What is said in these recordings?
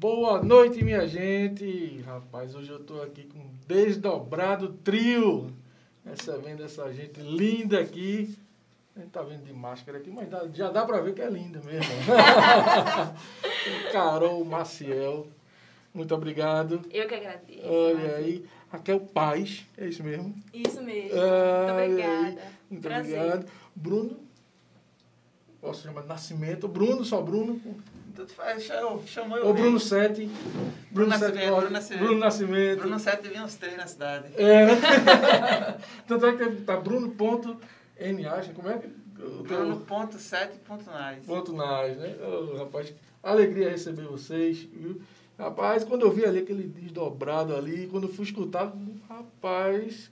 Boa noite, minha gente. Rapaz, hoje eu tô aqui com um desdobrado trio. Recebendo essa gente linda aqui. A gente tá vendo de máscara aqui, mas dá- já dá pra ver que é linda mesmo. Carol Maciel. Muito obrigado. Eu que agradeço. Olha aí. Raquel Paz, é isso mesmo? Isso mesmo. Ah, Muito obrigada. aí. Muito Prazer. obrigado. Bruno. Posso chamar de Nascimento. Bruno, só Bruno. Tudo faz, chamou, chamou eu mesmo. Bruno Sete. Bruno Sete Nascimento, Bruno Nascimento. Bruno Nascimento. Bruno 7 vinha uns três na cidade. É, né? Tanto é que tá Bruno ponto N acha, como é que o teu Bruno ponto 7 ponto ponto nas, né? Ô, rapaz, alegria receber vocês, viu? Rapaz, quando eu vi ali aquele desdobrado ali, quando eu fui escutar, rapaz,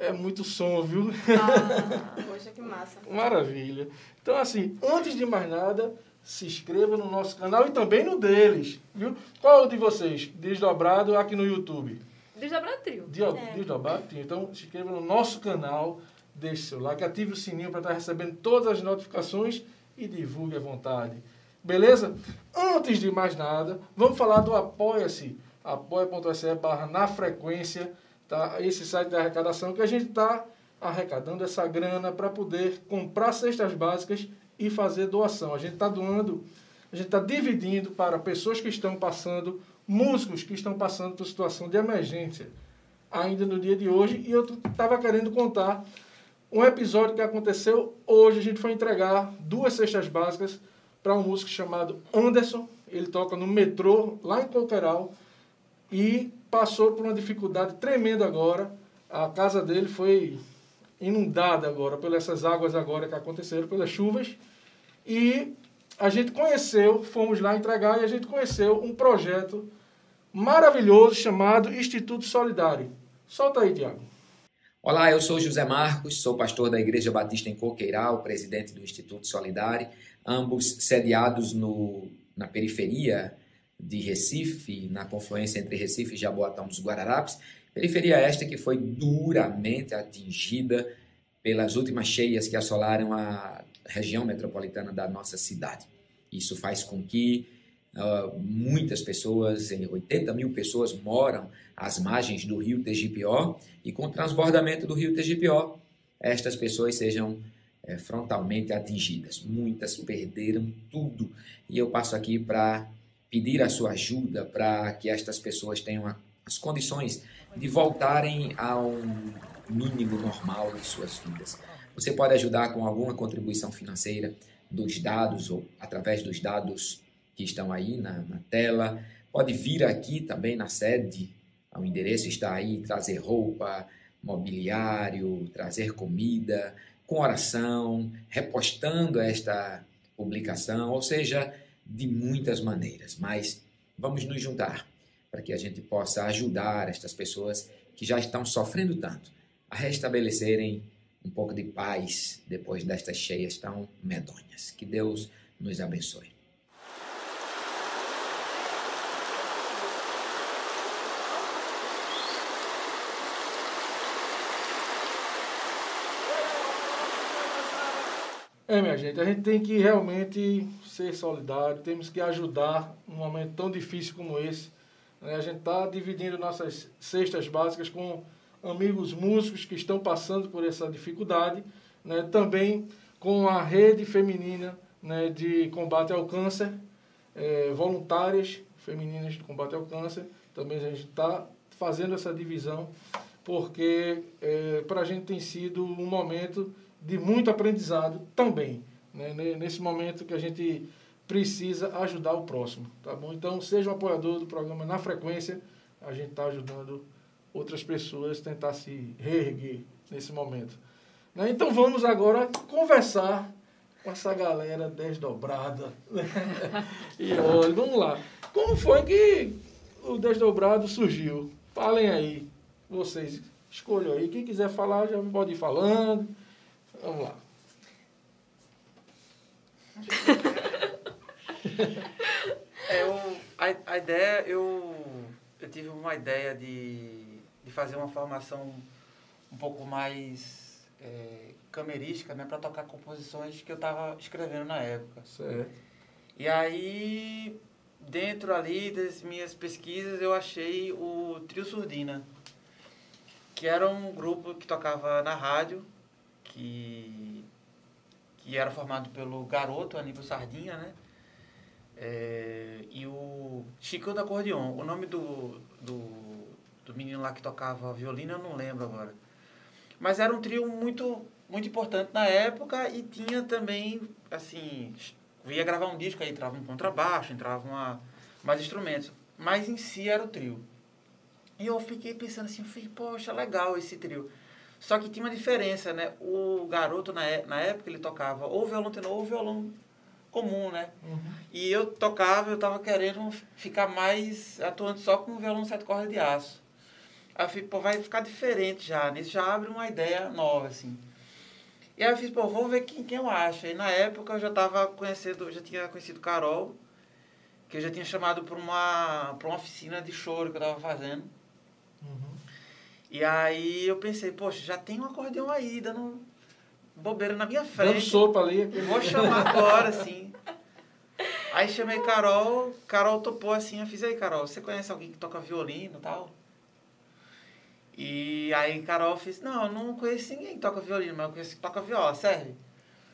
é muito som, viu? Ah, poxa, que massa. Maravilha. Então, assim, antes de mais nada, se inscreva no nosso canal e também no deles, viu? Qual é o de vocês? Desdobrado aqui no YouTube. Desdobrar trio. Dio- É. Desdobrado? Então, se inscreva no nosso canal, deixe seu like, ative o sininho para estar recebendo todas as notificações e divulgue à vontade. Beleza? Antes de mais nada, vamos falar do Apoia-se. apoia.se barra na frequência, tá? Esse site da arrecadação que a gente está arrecadando essa grana para poder comprar cestas básicas e fazer doação. A gente está doando, a gente está dividindo para pessoas que estão passando, músicos que estão passando por situação de emergência ainda no dia de hoje. E eu estava querendo contar um episódio que aconteceu hoje. A gente foi entregar duas cestas básicas para um músico chamado Anderson. Ele toca no metrô, lá em Coqueiral, e passou por uma dificuldade tremenda agora. A casa dele foi inundada agora pelas essas águas agora que aconteceram, pelas chuvas. E a gente conheceu, fomos lá entregar e a gente conheceu um projeto maravilhoso chamado Instituto Solidário. Solta aí, Tiago. Olá, eu sou José Marcos, sou pastor da Igreja Batista em Coqueiral, presidente do Instituto Solidário, ambos sediados no, na periferia de Recife, na confluência entre Recife e Jaboatão dos Guararapes, periferia esta que foi duramente atingida pelas últimas cheias que assolaram a região metropolitana da nossa cidade. Isso faz com que uh, muitas pessoas, em 80 mil pessoas, moram às margens do rio Tegipió e com o transbordamento do rio Tegipió, estas pessoas sejam é, frontalmente atingidas. Muitas perderam tudo e eu passo aqui para pedir a sua ajuda para que estas pessoas tenham a, as condições de voltarem a um mínimo normal de suas vidas. Você pode ajudar com alguma contribuição financeira dos dados ou através dos dados que estão aí na, na tela. Pode vir aqui também na sede o endereço está aí, trazer roupa, mobiliário, trazer comida, com oração, repostando esta publicação, ou seja, de muitas maneiras. Mas vamos nos juntar para que a gente possa ajudar estas pessoas que já estão sofrendo tanto a restabelecerem um pouco de paz depois destas cheias tão medonhas. Que Deus nos abençoe. É, minha gente, a gente tem que realmente ser solidário, temos que ajudar num momento tão difícil como esse. né? A gente está dividindo nossas cestas básicas com amigos músicos que estão passando por essa dificuldade, né? também com a rede feminina né, de combate ao câncer, eh, voluntárias femininas de combate ao câncer, também a gente está fazendo essa divisão, porque para a gente tem sido um momento de muito aprendizado também, né? Ne- nesse momento que a gente precisa ajudar o próximo, tá bom? Então, seja um apoiador do programa na frequência, a gente está ajudando outras pessoas tentar se reerguer nesse momento. né? Então, vamos agora conversar com essa galera desdobrada. né? e olha, vamos lá. Como foi que o desdobrado surgiu? Falem aí, vocês escolham aí. Quem quiser falar já pode ir falando. Vamos lá. É, eu, a, a ideia, eu, eu tive uma ideia de, de fazer uma formação um pouco mais é, camerística, né, para tocar composições que eu estava escrevendo na época. Certo. E aí, dentro ali das minhas pesquisas, eu achei o Trio Surdina, que era um grupo que tocava na rádio, que, que era formado pelo garoto Aníbal Sardinha, né? É, e o Chico do Acordeon. O nome do, do, do menino lá que tocava violino eu não lembro agora. Mas era um trio muito, muito importante na época e tinha também, assim, ia gravar um disco, aí entrava um contrabaixo, entrava uma, mais instrumentos. Mas em si era o trio. E eu fiquei pensando assim, eu falei, poxa, legal esse trio. Só que tinha uma diferença, né? O garoto, na, é- na época, ele tocava ou violão tenor ou violão comum, né? Uhum. E eu tocava, eu tava querendo ficar mais atuando só com o violão sete cordas de aço. Aí eu falei, pô, vai ficar diferente já, nisso já abre uma ideia nova, assim. E aí eu fiz, pô, vou ver quem, quem eu acho. E na época eu já tava conhecendo, já tinha conhecido Carol, que eu já tinha chamado para uma, pra uma oficina de choro que eu tava fazendo. Uhum. E aí eu pensei, poxa, já tem um acordeão aí, dando bobeira na minha Dando frente. sopa ali. Vou chamar agora, assim. Aí chamei Carol, Carol topou assim, eu fiz, aí Carol, você conhece alguém que toca violino e tal? E aí Carol fez, não, eu não conheço ninguém que toca violino, mas eu conheço que toca viola, serve?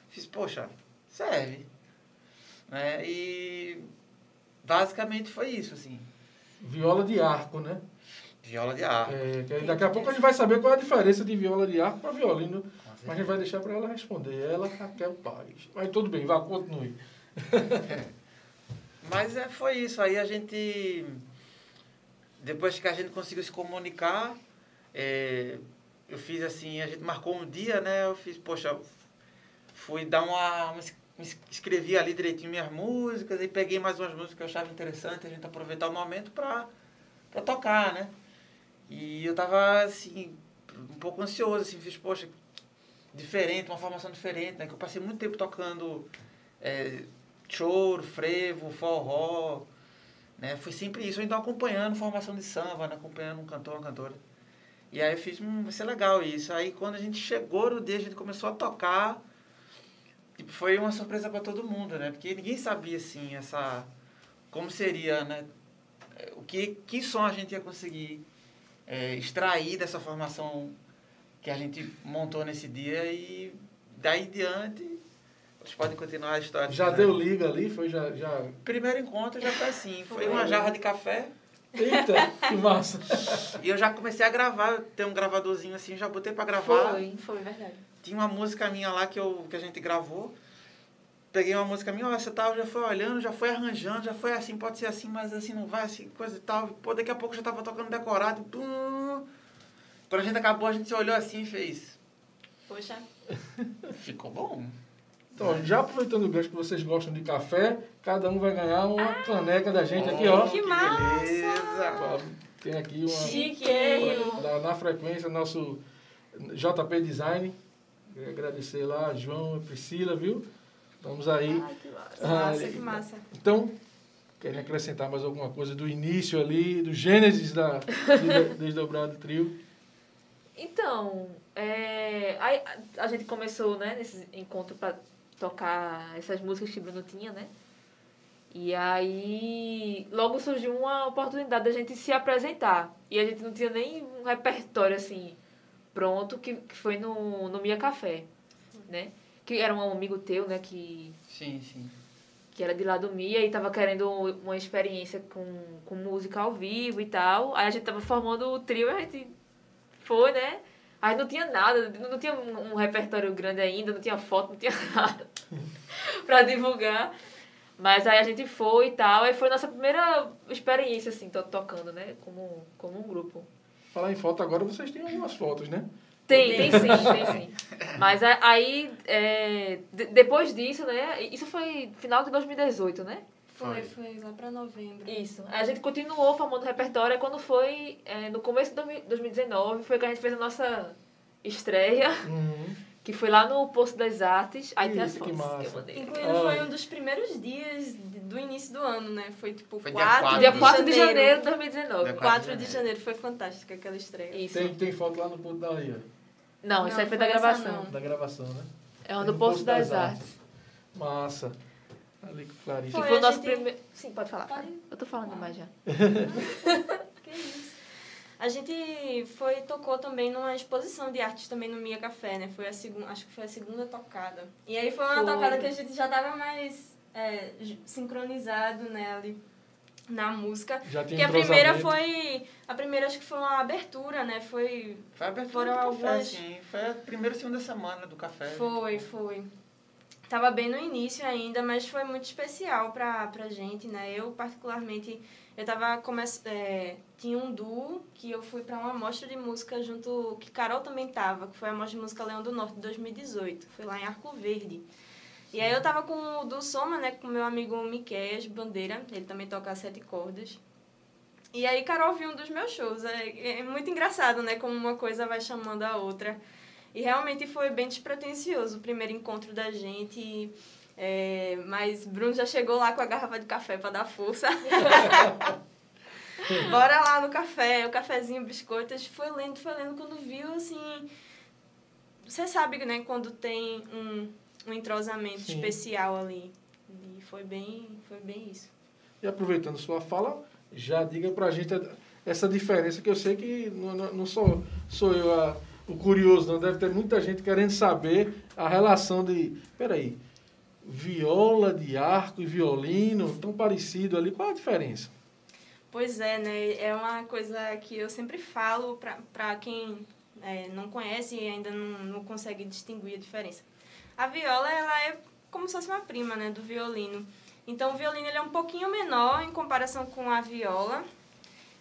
Fiz, poxa, serve. Né? E basicamente foi isso, assim. Viola de arco, né? Viola de ar. É, daqui a pouco a gente vai saber qual é a diferença de viola de arco para violino. Mas a gente vai deixar para ela responder. Ela, Raquel Paz. Mas tudo bem, vá, continue. Mas é, foi isso. Aí a gente. Depois que a gente conseguiu se comunicar, é, eu fiz assim, a gente marcou um dia, né? Eu fiz, poxa, fui dar uma. uma escrevi ali direitinho minhas músicas, aí peguei mais umas músicas que eu achava interessante, a gente aproveitar o momento para pra tocar, né? E eu tava assim, um pouco ansioso, assim, fiz, poxa, diferente, uma formação diferente, né? Que eu passei muito tempo tocando. É, choro, frevo, forró, né? Foi sempre isso, então acompanhando formação de samba, né? acompanhando um cantor, uma cantora. E aí eu fiz, hum, vai ser legal isso. Aí quando a gente chegou no dia, a gente começou a tocar, tipo, foi uma surpresa para todo mundo, né? Porque ninguém sabia, assim, essa... Como seria, né? O que, que som a gente ia conseguir é, extrair dessa formação que a gente montou nesse dia e daí em diante vocês podem continuar a história. Já né? deu liga ali, foi já. já... Primeiro encontro já foi assim, foi Foi. uma jarra de café Eita, que massa. e eu já comecei a gravar, tenho um gravadorzinho assim, já botei pra gravar. Foi, foi verdade. Tinha uma música minha lá que, eu, que a gente gravou. Peguei uma música minha, ó, essa tal, já foi olhando, já foi arranjando, já foi assim, pode ser assim, mas assim não vai, assim, coisa e tal. Pô, daqui a pouco já tava tocando decorado. Tum. Quando a gente acabou, a gente se olhou assim e fez. Poxa, Ficou bom. Então, já aproveitando o gancho que vocês gostam de café, cada um vai ganhar uma caneca da gente aqui, ó. que massa! beleza! Tem aqui uma. Chiqueiro! Da, na frequência, nosso JP Design. Queria agradecer lá a João e Priscila, viu? Estamos aí. Ai, que massa. Ah, Massa, que massa. Então, querem acrescentar mais alguma coisa do início ali, do gênesis da do Desdobrado Trio? Então, é, a, a gente começou, né, nesse encontro para tocar essas músicas que Bruno tinha, né? E aí, logo surgiu uma oportunidade da gente se apresentar. E a gente não tinha nem um repertório, assim, pronto, que, que foi no, no Mia Café, né? Que era um amigo teu, né, que, Sim, sim. que era de lá do Mia e tava querendo uma experiência com, com música ao vivo e tal. Aí a gente tava formando o trio e a gente foi, né? Aí não tinha nada, não tinha um, um repertório grande ainda, não tinha foto, não tinha nada pra divulgar. Mas aí a gente foi e tal, aí foi nossa primeira experiência, assim, to tocando, né? Como, como um grupo. Falar em foto agora, vocês têm algumas fotos, né? Tem, tem sim, tem sim. Mas aí, é, de- depois disso, né? Isso foi final de 2018, né? Foi, foi lá pra novembro. Isso. A gente continuou formando repertório. Quando foi é, no começo de 2000 2019, foi que a gente fez a nossa estreia, Uhum. Que foi lá no Poço das Artes. Aí tem as Isso, que fotos que, massa. eu mandei. Incluindo, Ai. foi um dos primeiros dias do início do ano, né? Foi tipo Foi dia 4, quatro Dia de 4 de janeiro de 2019. Dia 4 de janeiro. Foi fantástica aquela estreia. Isso. Tem, tem foto lá no ponto da Ria, Não, isso Não, aí foi da gravação. não. da gravação, né? É o do Poço das Artes. Massa. Ali com Clarice. Que Foi, foi o nosso gente- primeiro. Sim, pode falar. Pode. Eu tô falando demais já. Que isso. A gente foi tocou também numa exposição de artes também no Mia Café, né? Foi a segunda, acho que foi a segunda tocada. E aí foi uma Foi. tocada que a gente já tava mais é, sincronizado, né, ali na música. Já tinha Porque a primeira foi, a primeira acho que foi uma abertura, né? Foi Foi a abertura Foram do café, algumas- sim. Foi a primeira e segunda semana do café. Foi, foi. Tava bem no início ainda, mas foi muito especial pra, pra gente, né? Eu, particularmente, eu tava come... é, tinha um duo que eu fui pra uma mostra de música junto, que Carol também tava, que foi a mostra de música Leão do Norte de 2018. Foi lá em Arco Verde. E aí eu tava com o do Soma, né? Com meu amigo Miqueias Bandeira, ele também toca sete cordas. E aí Carol viu um dos meus shows. É, é muito engraçado, né? Como uma coisa vai chamando a outra. E realmente foi bem despretensioso o primeiro encontro da gente. É, mas Bruno já chegou lá com a garrafa de café para dar força. Bora lá no café, o cafezinho, biscoitos. Foi lendo, foi lendo. Quando viu, assim. Você sabe, né? Quando tem um, um entrosamento Sim. especial ali. E foi bem, foi bem isso. E aproveitando sua fala, já diga pra gente essa diferença, que eu sei que não, não- sou, sou eu a- o curioso, não. Deve ter muita gente querendo saber a relação de. Peraí. Viola de arco e violino, tão parecido ali. Qual a diferença? Pois é, né? É uma coisa que eu sempre falo pra quem é, não conhece e ainda não, não consegue distinguir a diferença. A viola, ela é como se fosse uma prima, né, do violino. Então, o violino ele é um pouquinho menor em comparação com a viola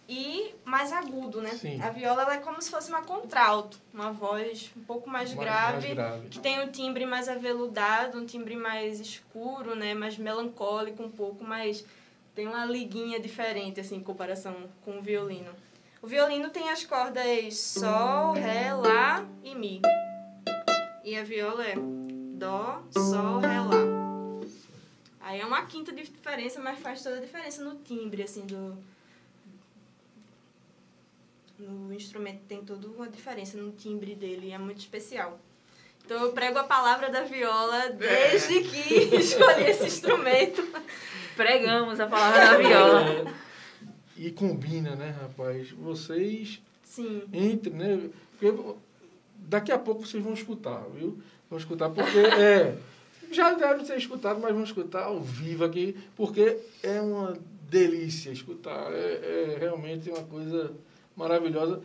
e mais agudo, né? Sim. A viola ela é como se fosse uma contralto, uma voz um pouco mais, Mais- grave, mais grave. que tem um timbre mais aveludado, um timbre mais escuro, né, mais melancólico um pouco, mais tem uma liguinha diferente assim em comparação com o violino. O violino tem as cordas sol, ré, lá e mi. E a viola é dó, sol, ré, lá. Aí é uma quinta de diferença, mas faz toda a diferença no timbre assim do no instrumento tem toda uma diferença no timbre dele, é muito especial. Então eu prego a palavra da viola desde que escolhi esse instrumento. Pregamos a palavra da viola. E combina, né, rapaz? Vocês Sim. entre, né? Porque daqui a pouco vocês vão escutar, viu? Vão escutar porque é já devem ter escutado, mas vão escutar ao vivo aqui, porque é uma delícia escutar. É, é realmente uma coisa maravilhosa.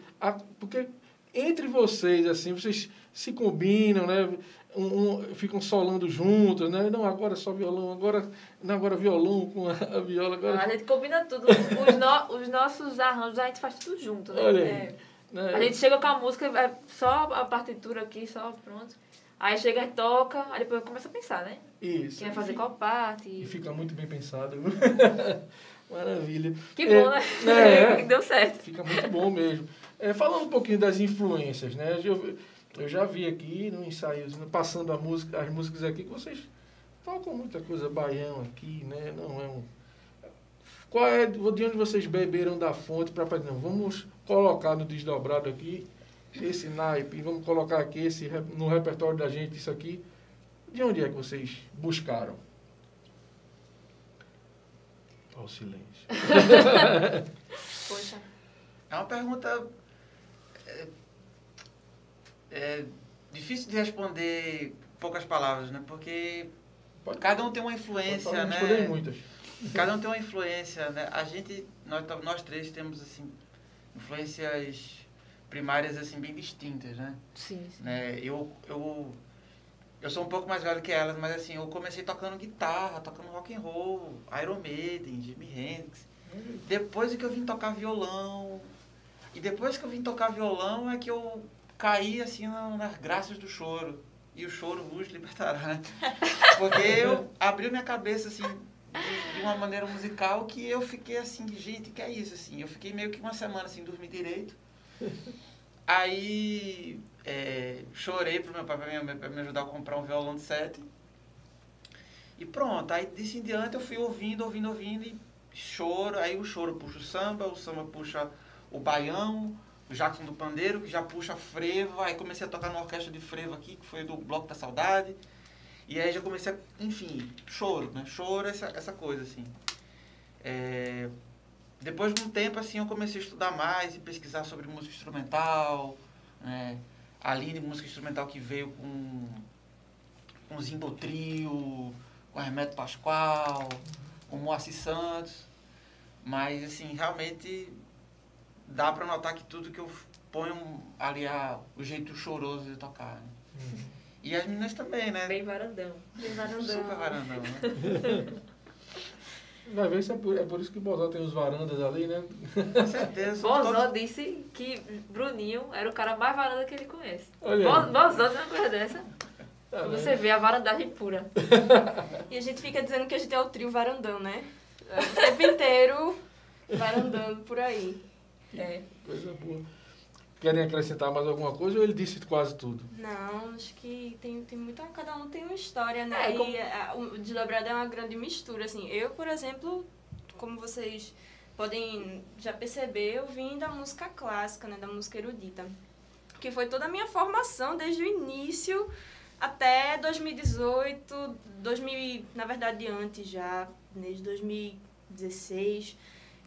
Porque entre vocês, assim, vocês se combinam, né? Um, um- ficam solando juntos, né? Não, agora só violão, agora, não, agora violão com a, a viola, agora. A gente combina tudo. Os, no- os nossos arranjos a gente faz tudo junto, né? Olha aí. É. né? A gente chega com a música, é só a partitura aqui, só pronto. Aí chega e toca, aí depois começa a pensar, né? Isso. Quem vai fazer qual parte. E fica muito bem pensado. Maravilha. Que É, bom, né? é. Deu certo. Fica muito bom mesmo. É, falando um pouquinho das influências, né? Eu, eu já vi aqui no ensaio, passando a música, as músicas aqui, que vocês tocam muita coisa baião aqui, né? Não é um. Qual é, de onde vocês beberam da fonte para não, vamos colocar no desdobrado aqui esse naipe, vamos colocar aqui esse, no repertório da gente isso aqui. De onde é que vocês buscaram? Olha o silêncio. Poxa. É uma pergunta é, difícil de responder poucas palavras, né? Porque Pode- cada um tem uma Pode influência, falar, né? muitas. Cada um tem uma influência, né? A gente, nós, nós três temos, assim, influências primárias, assim, bem distintas, né? Sim, sim. né? Eu, eu, eu sou um pouco mais velho que elas, mas assim, eu comecei tocando guitarra, tocando rock and roll, Iron Maiden, Jimi Hendrix. Depois é que eu vim tocar violão. E depois que eu vim tocar violão é que eu caí assim na- nas graças do choro. E o choro vos libertará. Porque eu abriu minha cabeça assim de, de uma maneira musical que eu fiquei assim, gente, que é isso assim? Eu fiquei meio que uma semana assim, dormi direito. Aí é, chorei pro meu pai pra me, pra me ajudar a comprar um violão de sete. E pronto, aí disso em diante eu fui ouvindo, ouvindo, ouvindo e choro. Aí o choro puxa o samba, o samba puxa o baião, Jackson do Pandeiro, que já puxa frevo. Aí comecei a tocar na orquestra de frevo aqui, que foi do Bloco da Saudade. E aí já comecei a, enfim, choro, né? Choro, essa, essa coisa, assim. É, depois de um tempo, assim, eu comecei a estudar mais e pesquisar sobre música instrumental, né? A Aline, música instrumental que veio com, com Zimbo Trio, com Hermeto Pascoal, com Moacir Santos. Mas, assim, realmente dá pra notar que tudo que eu ponho ali a, o jeito choroso de tocar. Né? E as meninas também, né? Bem varandão. Bem varandão. Super varandão, né? Vai ver se é por, é por isso que Bozó tem os varandas ali, né? Com certeza. Bozó todos- disse que Bruninho era o cara mais varanda que ele conhece. Olha. Bo- Bozó tem uma coisa dessa. Tá você vê a varandagem pura. E a gente fica dizendo que a gente é o trio varandão, né? O tempo inteiro varandando por aí. É. Coisa boa. Querem acrescentar mais alguma coisa ou ele disse quase tudo? Não, acho que tem, tem muita. Cada um tem uma história, né? É, como- E a- o Desdobrado é uma grande mistura, assim. Eu, por exemplo, como vocês podem já perceber, eu vim da música clássica, né? Da música erudita. Que foi toda a minha formação desde o início até 2018, 2000, na verdade antes já, desde 2016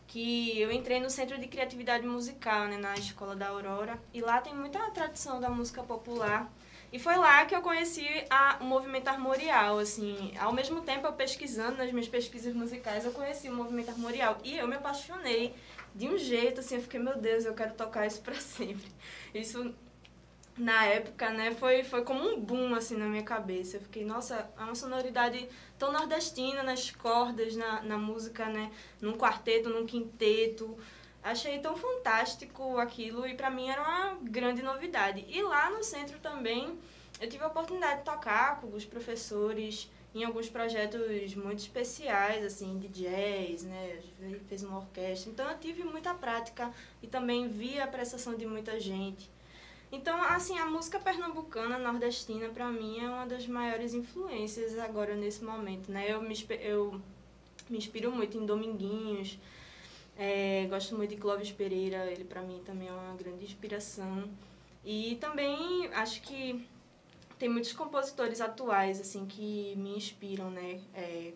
que eu entrei no Centro de Criatividade Musical, né, na Escola da Aurora, e lá tem muita tradição da música popular. E foi lá que eu conheci a, o movimento armorial, assim, ao mesmo tempo eu pesquisando nas minhas pesquisas musicais, eu conheci o movimento armorial e eu me apaixonei de um jeito, assim, eu fiquei, meu Deus, eu quero tocar isso pra sempre. Isso na época, né, foi, foi como um boom, assim, na minha cabeça. Eu fiquei, nossa, é uma sonoridade tão nordestina nas cordas, na, na música, né, num quarteto, num quinteto. Achei tão fantástico aquilo e pra mim era uma grande novidade. E lá no centro também eu tive a oportunidade de tocar com os professores em alguns projetos muito especiais, assim, de jazz, né? Fez uma orquestra. Então eu tive muita prática e também vi a prestação de muita gente. Então, assim, a música pernambucana, nordestina, pra mim é uma das maiores influências agora nesse momento, né? Eu me, eu me inspiro muito em Dominguinhos, é, gosto muito de Clóvis Pereira, ele pra mim também é uma grande inspiração. E também acho que tem muitos compositores atuais, assim, que me inspiram, né? É,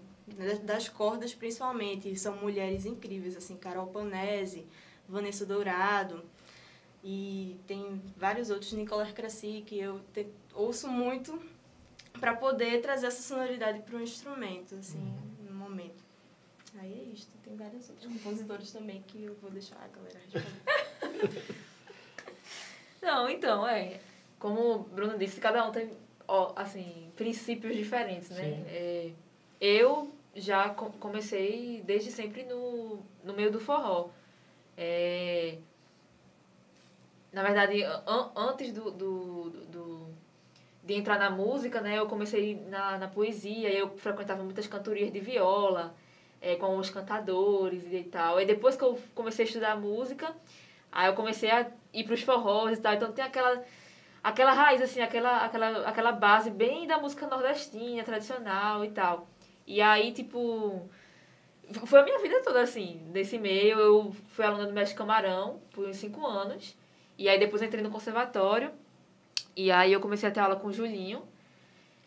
das cordas, principalmente, são mulheres incríveis, assim, Carol Panese, Vanessa Dourado, e tem vários outros, Nicolas Crassi, que eu te- ouço muito para poder trazer essa sonoridade para o instrumento, assim, no momento. Aí é isso, tem vários outros compositores também que eu vou deixar a galera responder. Não, então, é. Como o Bruno disse, cada um tem, ó, assim, princípios diferentes, né? É, eu já co- comecei desde sempre no, no meio do forró. É, na verdade, an- antes do, do, do- de entrar na música, né, eu comecei na, na poesia, eu frequentava muitas cantorias de viola, é, com os cantadores e tal. E depois que eu comecei a estudar música, aí eu comecei a ir para os forrós e tal. Então tem aquela, aquela raiz, assim, aquela, aquela, aquela base bem da música nordestina, tradicional e tal. E aí, tipo, foi a minha vida toda assim, nesse meio. Eu fui aluna do Mestre Camarão por uns cinco anos. E aí depois entrei no conservatório. E aí eu comecei a ter aula com o Julinho.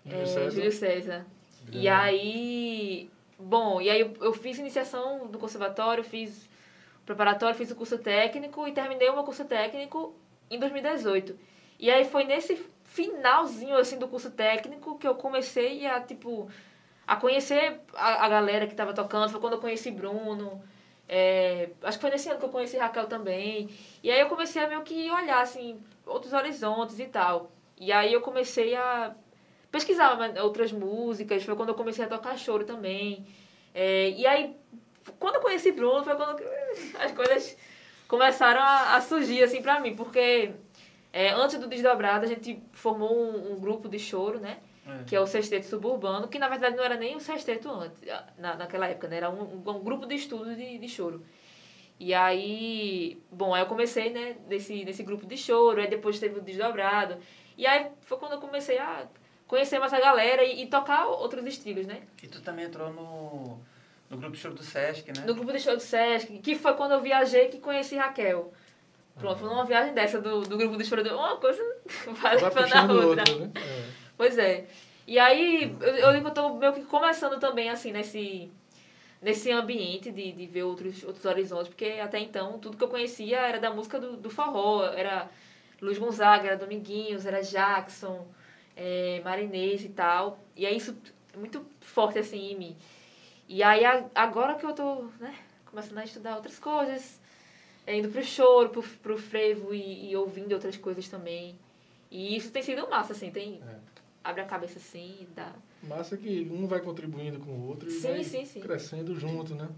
Júlio é, César. Júlio César. E aí, bom, e aí eu, eu fiz iniciação do conservatório, fiz preparatório, fiz o curso técnico e terminei o meu curso técnico em 2018. E aí foi nesse finalzinho assim do curso técnico que eu comecei a tipo a conhecer a, a galera que tava tocando, foi quando eu conheci Bruno. É, acho que foi nesse ano que eu conheci Raquel também. E aí eu comecei a meio que olhar assim outros horizontes e tal. E aí eu comecei a pesquisar outras músicas, foi quando eu comecei a tocar choro também. É, e aí, quando eu conheci Bruno, foi quando as coisas começaram a, a surgir, assim, pra mim. Porque é, antes do Desdobrado, a gente formou um, um grupo de choro, né? É. Que é o Sexteto Suburbano, que na verdade não era nem o Sexteto antes, na, naquela época, né? Era um, um, um grupo de estudo de, de choro. E aí, bom, aí eu comecei, né, nesse, nesse grupo de choro, aí depois teve o Desdobrado. E aí foi quando eu comecei a conhecer mais a galera e, e tocar outros estilos, né? E tu também entrou no, no grupo de show do Sesc, né? No grupo de show do Sesc, que foi quando eu viajei que conheci Raquel. Pronto, foi numa viagem dessa do, do grupo de choro. do- Uma coisa vai Vai levando a puxando outra. outra, né? É. Pois é. E aí, eu, eu que eu tô meio que começando também, assim, nesse, nesse ambiente de, de ver outros, outros horizontes, porque até então, tudo que eu conhecia era da música do, do forró, era Luiz Gonzaga, era Dominguinhos, era Jackson, é, Marinês e tal. E é isso muito forte, assim, em mim. E aí, a- agora que eu tô, né, começando a estudar outras coisas, é, indo pro choro, pro, pro frevo e, e ouvindo outras coisas também. E isso tem sido massa, assim, tem... É. Abre a cabeça assim e dá... Massa que um vai contribuindo com o outro e Sim, vai sim, sim. crescendo junto, né?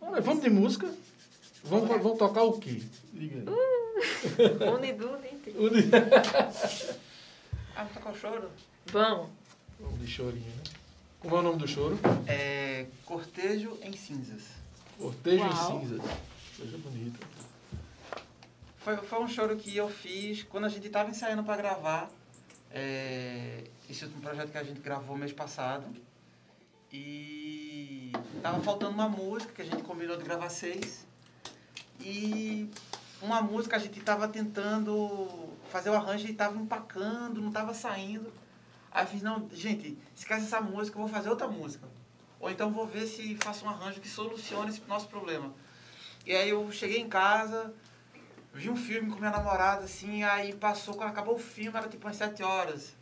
Olha, vamos de música? Vamos, vamos tocar o quê? Liga aí. Unidu, Ninte. Uni- Ah, tocar o choro? Vamos. Vamos de chorinho, né? Como é o nome do choro? É Cortejo em Cinzas. Cortejo Uau. em cinzas. Coisa bonita. Foi, foi um choro que eu fiz quando a gente estava ensaiando para gravar é, esse último projeto que a gente gravou mês passado. E tava faltando uma música que a gente combinou de gravar seis. E uma música a gente tava tentando fazer o arranjo e tava empacando, não tava saindo. Aí eu fiz, não, gente, esquece essa música, eu vou fazer outra música. Ou então vou ver se faço um arranjo que solucione esse nosso problema. E aí eu cheguei em casa, vi um filme com minha namorada, assim, aí passou, quando acabou o filme, era tipo umas sete horas.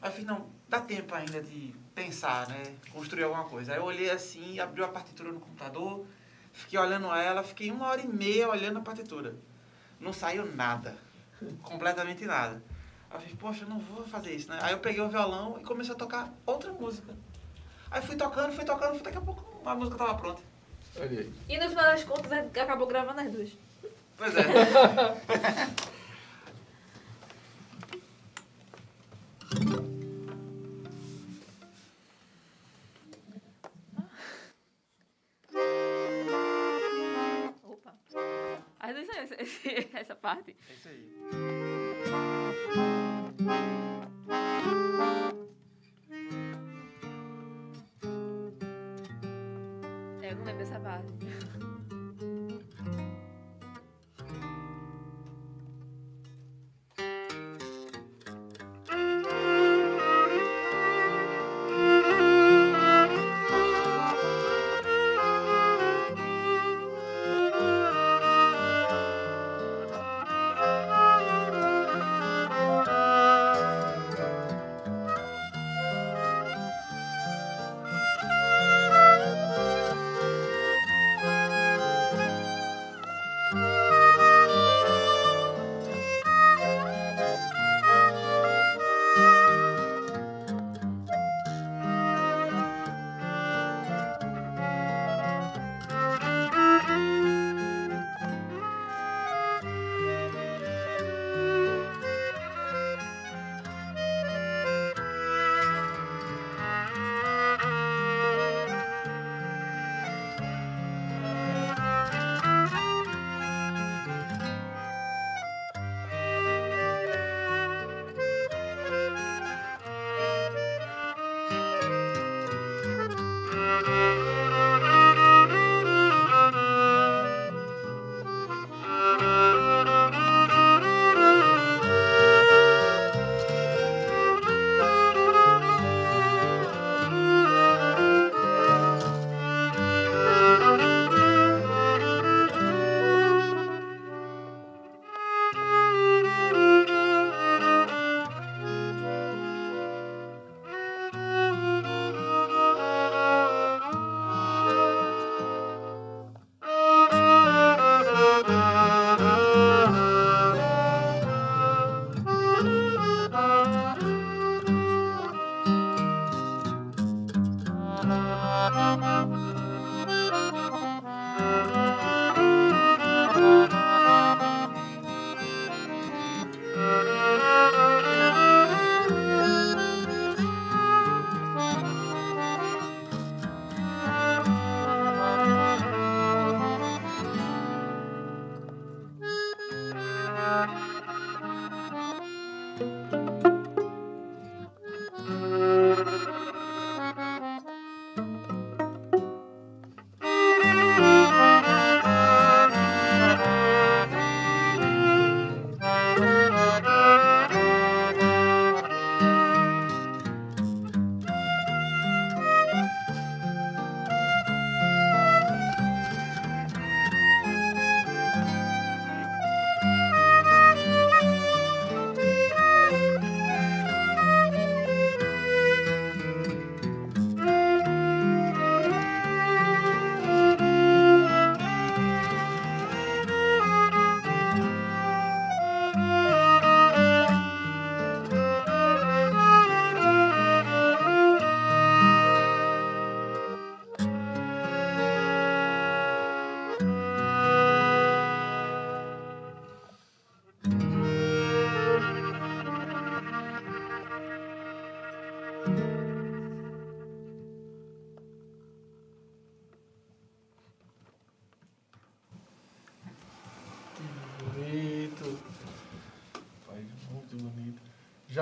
Aí eu fiz, não, dá tempo ainda de pensar, né? Construir alguma coisa. Aí eu olhei assim, abri a partitura no computador, fiquei olhando ela, fiquei uma hora e meia olhando a partitura. Não saiu nada. Completamente nada. Aí eu fiz, poxa, eu não vou fazer isso, né? Aí eu peguei o violão e comecei a tocar outra música. Aí fui tocando, fui tocando, daqui a pouco a música tava pronta. Olha aí. E no final das contas, a- acabou gravando as duas. Pois é. Opa. As duas são essa, esse- essa parte. É isso aí.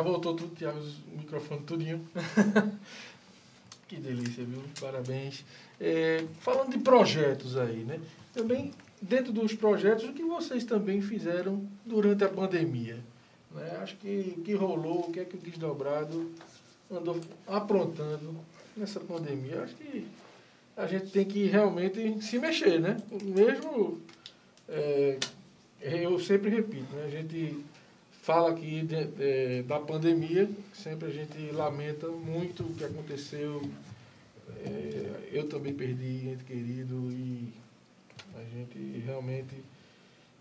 Já voltou tudo, Tiago, o microfone tudinho. que delícia, viu? Parabéns. É, falando de projetos aí, né? Também, dentro dos projetos, o que vocês também fizeram durante a pandemia? Né? Acho que que rolou, o que é que o Desdobrado andou aprontando nessa pandemia. Acho que a gente tem que realmente se mexer, né? Mesmo, é, eu sempre repito, né? A gente fala aqui de, de, da pandemia, sempre a gente lamenta muito o que aconteceu. É, eu também perdi ente querido e a gente realmente.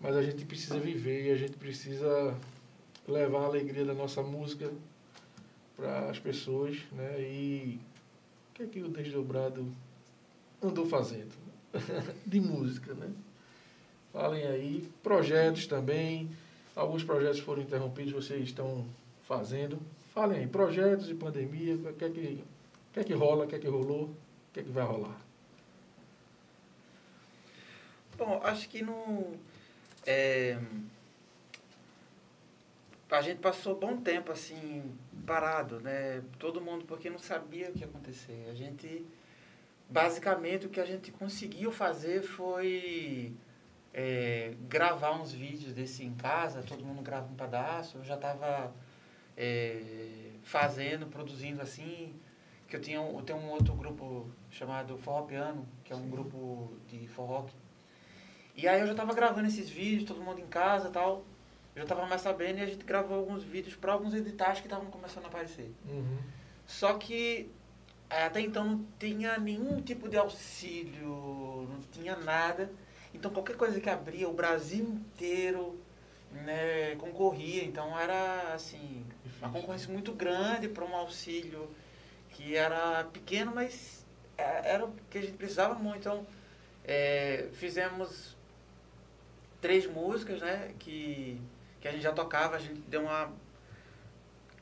Mas a gente precisa viver e a gente precisa levar a alegria da nossa música para as pessoas, né? E o que é que o Desdobrado andou fazendo? de música, né? Falem aí, projetos também, alguns projetos foram interrompidos, vocês estão fazendo. Falem aí, projetos e pandemia, o que é que, o que, é que rola, o que é que rolou, o que é que vai rolar? Bom, acho que não... É, a gente passou bom tempo assim parado, né? Todo mundo porque não sabia o que ia acontecer. A gente basicamente o que a gente conseguiu fazer foi é, gravar uns vídeos desse em casa, todo mundo grava um pedaço. Eu já estava é, fazendo, produzindo assim, que eu tinha eu tenho um outro grupo chamado Forró Piano, que é um Sim. grupo de forró. E aí eu já estava gravando esses vídeos, todo mundo em casa, tal já estava mais sabendo e a gente gravou alguns vídeos para alguns editais que estavam começando a aparecer. Uhum. Só que é, até então não tinha nenhum tipo de auxílio, não tinha nada. Então qualquer coisa que abria, o Brasil inteiro né, concorria. Então era assim, uma concorrência muito grande para um auxílio que era pequeno, mas é, era o que a gente precisava muito. Então é, fizemos três músicas, né? Que que a gente já tocava, a gente deu uma.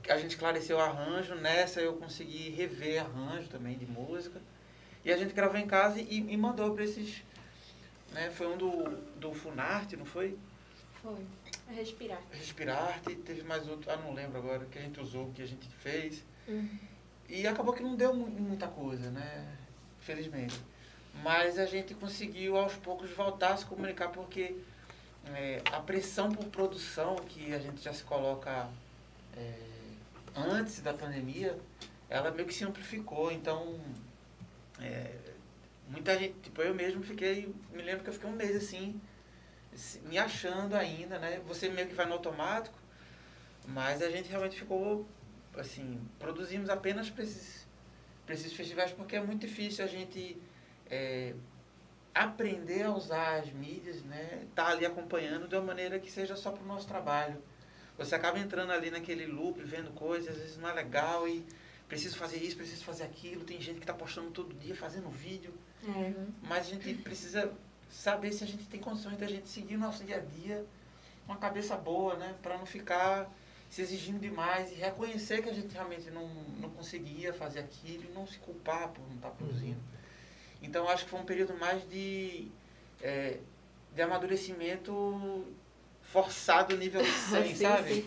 A gente esclareceu o arranjo, nessa eu consegui rever arranjo também de música. E a gente gravou em casa e, e mandou para esses. Né, foi um do, do Funarte, não foi? Foi. Respirar. Respirar, teve mais outro, ah, não lembro agora, que a gente usou, que a gente fez. Uhum. E acabou que não deu muita coisa, né? Felizmente. Mas a gente conseguiu aos poucos voltar a se comunicar, porque é, a pressão por produção que a gente já se coloca é, antes da pandemia, ela meio que se amplificou. Então, é, muita gente, tipo, eu mesmo fiquei, me lembro que eu fiquei um mês assim, me achando ainda, né? Você meio que vai no automático, mas a gente realmente ficou, assim, produzimos apenas para esses, esses festivais porque é muito difícil a gente é, aprender a usar as mídias, né? Tá ali acompanhando de uma maneira que seja só para o nosso trabalho. Você acaba entrando ali naquele loop, vendo coisas, às vezes não é legal e preciso fazer isso, preciso fazer aquilo. Tem gente que está postando todo dia, fazendo vídeo. É. Mas a gente precisa saber se a gente tem condições da gente seguir o nosso dia a dia com uma cabeça boa, né? Para não ficar se exigindo demais e reconhecer que a gente realmente não, não conseguia fazer aquilo e não se culpar por não estar tá produzindo. Então acho que foi um período mais de, é, de amadurecimento forçado nível 100, sim, sabe? Sim.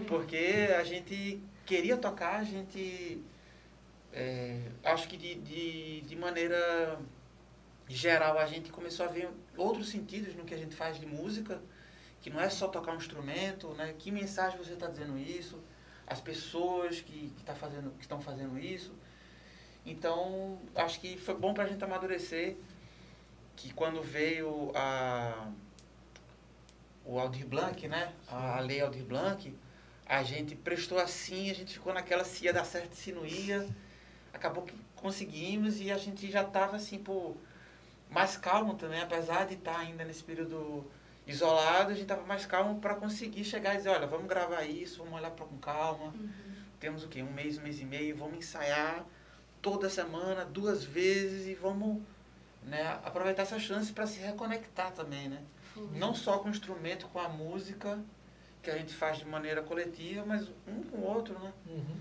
Porque a gente queria tocar, a gente é, acho que de, de, de maneira geral a gente começou a ver outros sentidos no que a gente faz de música, que não é só tocar um instrumento, né? Que mensagem você está dizendo isso? As pessoas que, que, tá fazendo, que estão fazendo isso. Então, acho que foi bom para a gente amadurecer que quando veio a, o Aldir Blanc, né? A, a lei Aldir Blanc, a gente prestou assim, a gente ficou naquela se ia dar certo, se não ia. Acabou que conseguimos e a gente já estava assim, pô, mais calmo também, apesar de estar tá ainda nesse período isolado, a gente estava mais calmo para conseguir chegar e dizer, olha, vamos gravar isso, vamos olhar pra, com calma. Uhum. Temos o quê? Um mês, um mês e meio, vamos ensaiar toda semana, duas vezes e vamos né, aproveitar essa chance para se reconectar também, né? Uhum. Não só com o instrumento, com a música que a gente faz de maneira coletiva, mas um com o outro, né? Uhum.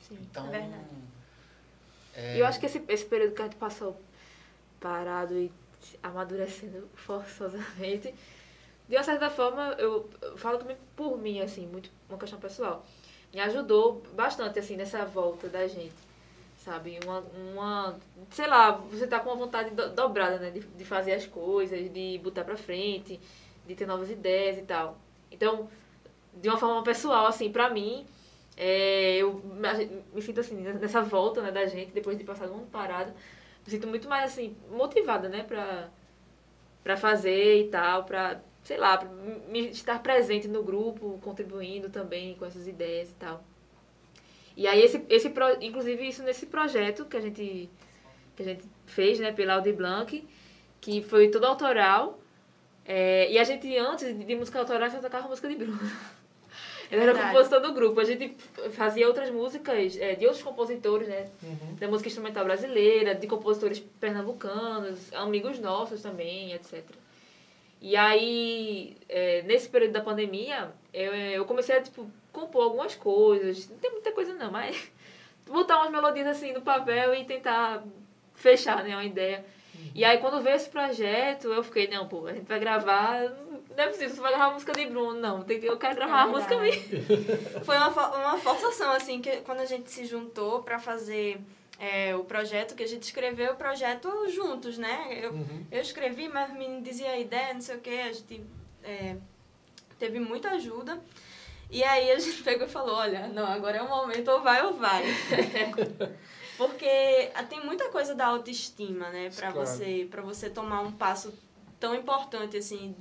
Sim, então, é verdade. É... Eu acho que esse, esse período que a gente passou parado e amadurecendo forçosamente de uma certa forma, eu, eu falo também por mim, assim, muito uma questão pessoal. Me ajudou bastante, assim, nessa volta da gente. Sabe? Uma, uma sei lá, você tá com uma vontade do, dobrada, né? De, de fazer as coisas, de botar pra frente, de ter novas ideias e tal. Então, de uma forma pessoal, assim, pra mim, é, eu me, sinto assim, nessa volta né, da gente, depois de passar um ano parado, me sinto muito mais assim, motivada, né, pra, pra fazer e tal, pra, sei lá, pra me, estar presente no grupo, contribuindo também com essas ideias e tal. E aí, esse, esse inclusive, isso nesse projeto que a gente, que a gente fez, né, pela Audi Blanc, que foi todo autoral, é, e a gente, antes de, música autoral, só tocava música de Bruno. Ele era compositor do grupo. A gente fazia outras músicas é, de outros compositores, né? Uhum. Da música instrumental brasileira, de compositores pernambucanos, amigos nossos também, etc. E aí, é, nesse período da pandemia, eu, eu comecei a, tipo, compor algumas coisas. Não tem muita coisa não, mas botar umas melodias assim no papel e tentar fechar, né, uma ideia. E aí, quando veio esse projeto, eu fiquei, não, pô, a gente vai gravar... Não é possível, você vai gravar a música de Bruno, não. Tem que, eu quero gravar a música minha. Foi uma, uma forçação, assim, que quando a gente se juntou pra fazer é, o projeto, que a gente escreveu o projeto juntos, né? Eu, Uhum. eu escrevi, mas me dizia a ideia, não sei o quê, a gente é, teve muita ajuda. E aí a gente pegou e falou, olha, não, agora é o momento, ou vai ou vai. Porque ah, tem muita coisa da autoestima, né? Pra, Claro. você, pra você tomar um passo tão importante, assim,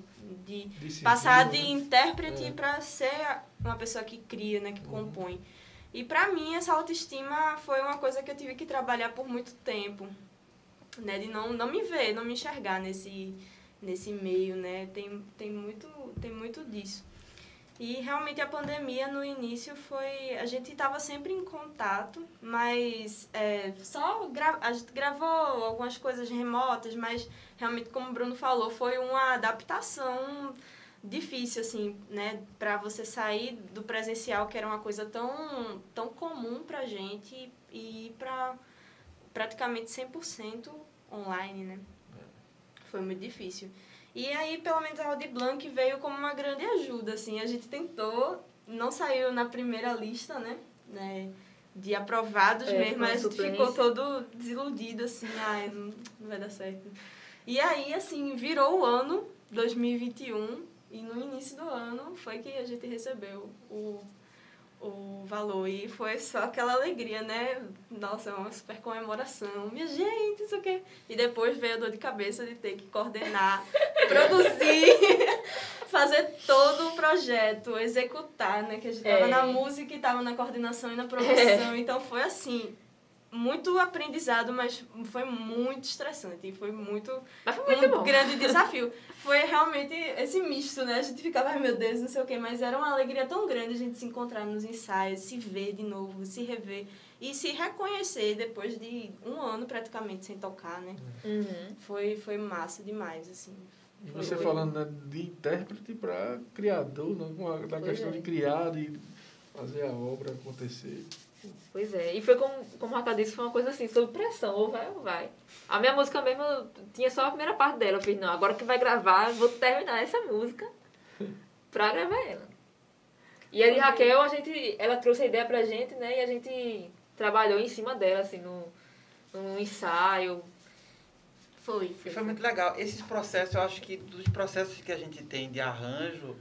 de Decisivo, passar de né? intérprete É. pra ser uma pessoa que cria, né? Que compõe. E pra mim, essa autoestima foi uma coisa que eu tive que trabalhar por muito tempo. Né? De não, não me ver, não me enxergar nesse, nesse meio, né? Tem, tem, muito, tem muito disso. E realmente a pandemia no início foi. A gente estava sempre em contato, mas é, só gra, a gente gravou algumas coisas remotas, mas realmente, como o Bruno falou, foi uma adaptação difícil, assim, né? Para você sair do presencial, que era uma coisa tão, tão comum pra gente, e ir pra praticamente 100% online, né? Foi muito difícil. E aí, pelo menos, a Audi Blanc veio como uma grande ajuda, assim. A gente tentou, não saiu na primeira lista, né? né? De aprovados É, mesmo, mas a gente ficou todo desiludido, assim. Ai, não, não vai dar certo. E aí, assim, virou o ano 2021 e no início do ano foi que a gente recebeu o, o valor. E foi só aquela alegria, né? Nossa, uma super comemoração. Minha gente, isso aqui. E depois veio a dor de cabeça de ter que coordenar, produzir, fazer todo o projeto, executar, né? Que a gente tava É. na música e tava na coordenação e na produção. Então foi assim. Muito aprendizado, mas foi muito estressante. E foi muito Mas foi muito um bom. grande desafio. Foi realmente esse misto, né? A gente ficava, ai meu Deus, não sei o quê, mas era uma alegria tão grande a gente se encontrar nos ensaios, se ver de novo, se rever e se reconhecer depois de um ano praticamente sem tocar, né? Uhum. Foi, foi massa demais, assim. E você Foi. falando né, de intérprete para criador, né, da questão é. de criar e fazer a obra acontecer. Pois é, e foi como, como o Rafa disse, foi uma coisa assim, sob pressão, ou vai ou vai. A minha música mesmo tinha só a primeira parte dela. Eu fiz, não, agora que vai gravar, eu vou terminar essa música pra gravar ela. E a de Raquel, a gente, ela trouxe a ideia pra gente, né? E a gente trabalhou em cima dela, assim, no, no ensaio. Foi, E foi muito legal. Esses processos, eu acho que dos processos que a gente tem de arranjo,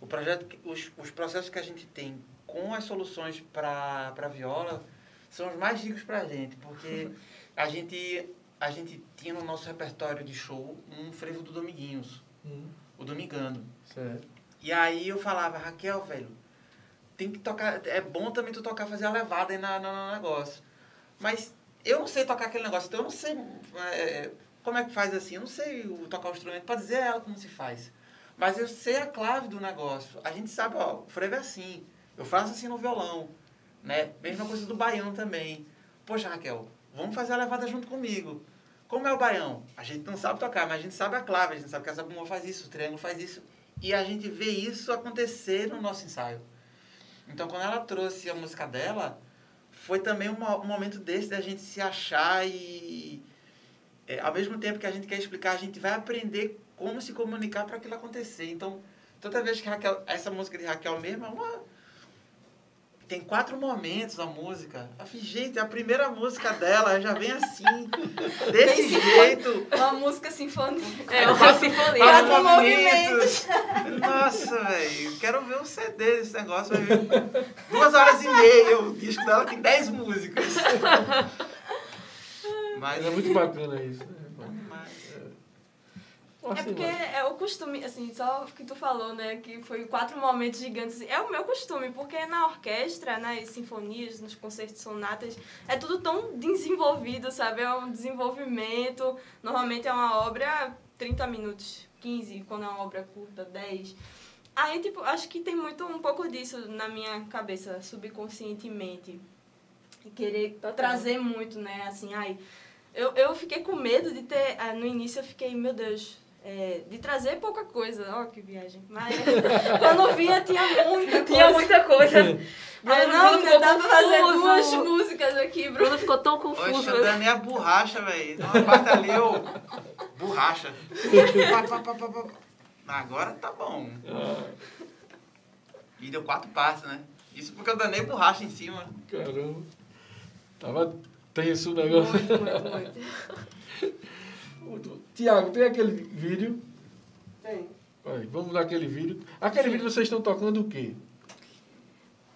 o projeto, os, os processos que a gente tem com as soluções para a viola são os mais ricos para a gente, porque a gente, a gente tinha no nosso repertório de show um frevo do Dominguinhos, Hum, o Domingando. certo. E aí eu falava, Raquel, velho, tem que tocar. É bom também tu tocar, fazer a levada aí na, na- no negócio. Mas eu não sei tocar aquele negócio, então eu não sei é, como é que faz assim. Eu não sei tocar o instrumento pra dizer a ela como se faz. Mas eu sei a clave do negócio. A gente sabe, ó, o frevo é assim. Eu faço assim no violão. Né? Mesma coisa do baião também. Poxa, Raquel, vamos fazer a levada junto comigo. Como é o baião? A gente não sabe tocar, mas a gente sabe a clave, a gente sabe que essa bumba faz isso, o triângulo faz isso. E a gente vê isso acontecer no nosso ensaio. Então, quando ela trouxe a música dela, foi também um, um momento desse da gente se achar e, é, ao mesmo tempo que a gente quer explicar, a gente vai aprender como se comunicar para aquilo acontecer. Então, toda vez que Raquel, essa música de Raquel mesmo é uma tem quatro momentos a música. Eu falei, gente, a primeira música dela já vem assim, desse Bem jeito. Uma música sinfônica. É, uma sinfonia. Quatro Quatro movimentos. Nossa, velho, quero ver o CD desse negócio. Vai ver duas horas e meia. O disco dela tem dez músicas. Mas Mas é muito bacana isso. Né? É Assim, porque é o costume, assim, só o que tu falou, né, que foi quatro momentos gigantes. É o meu costume, porque na orquestra, nas sinfonias, nos concertos sonatas, é tudo tão desenvolvido, sabe? É um desenvolvimento. Normalmente é uma obra 30 minutos, 15, quando é uma obra curta, 10. Aí, tipo, acho que tem muito um pouco disso na minha cabeça, subconscientemente. E Querer Total. trazer muito, né? Assim, ai, eu, eu fiquei com medo de ter. ah, No início eu fiquei, meu Deus, é, de trazer pouca coisa. Ó, que viagem. Mas quando vinha tinha muita coisa. Tinha muita coisa. Aí, Bruno, não, Bruno dá pra fazer duas músicas aqui, Bruno. Bruno ficou tão confuso. eu danei a borracha, velho. Uma parte ali, eu... Borracha. Pá, pá, pá, pá, pá. Agora tá bom. Ah, E deu quatro partes, né? Isso porque eu danei borracha em cima. caramba. Tava tenso o negócio. Muito, muito, muito. Tiago, tem aquele vídeo? Tem. Aí, vamos naquele vídeo. Aquele vídeo vocês estão tocando o quê?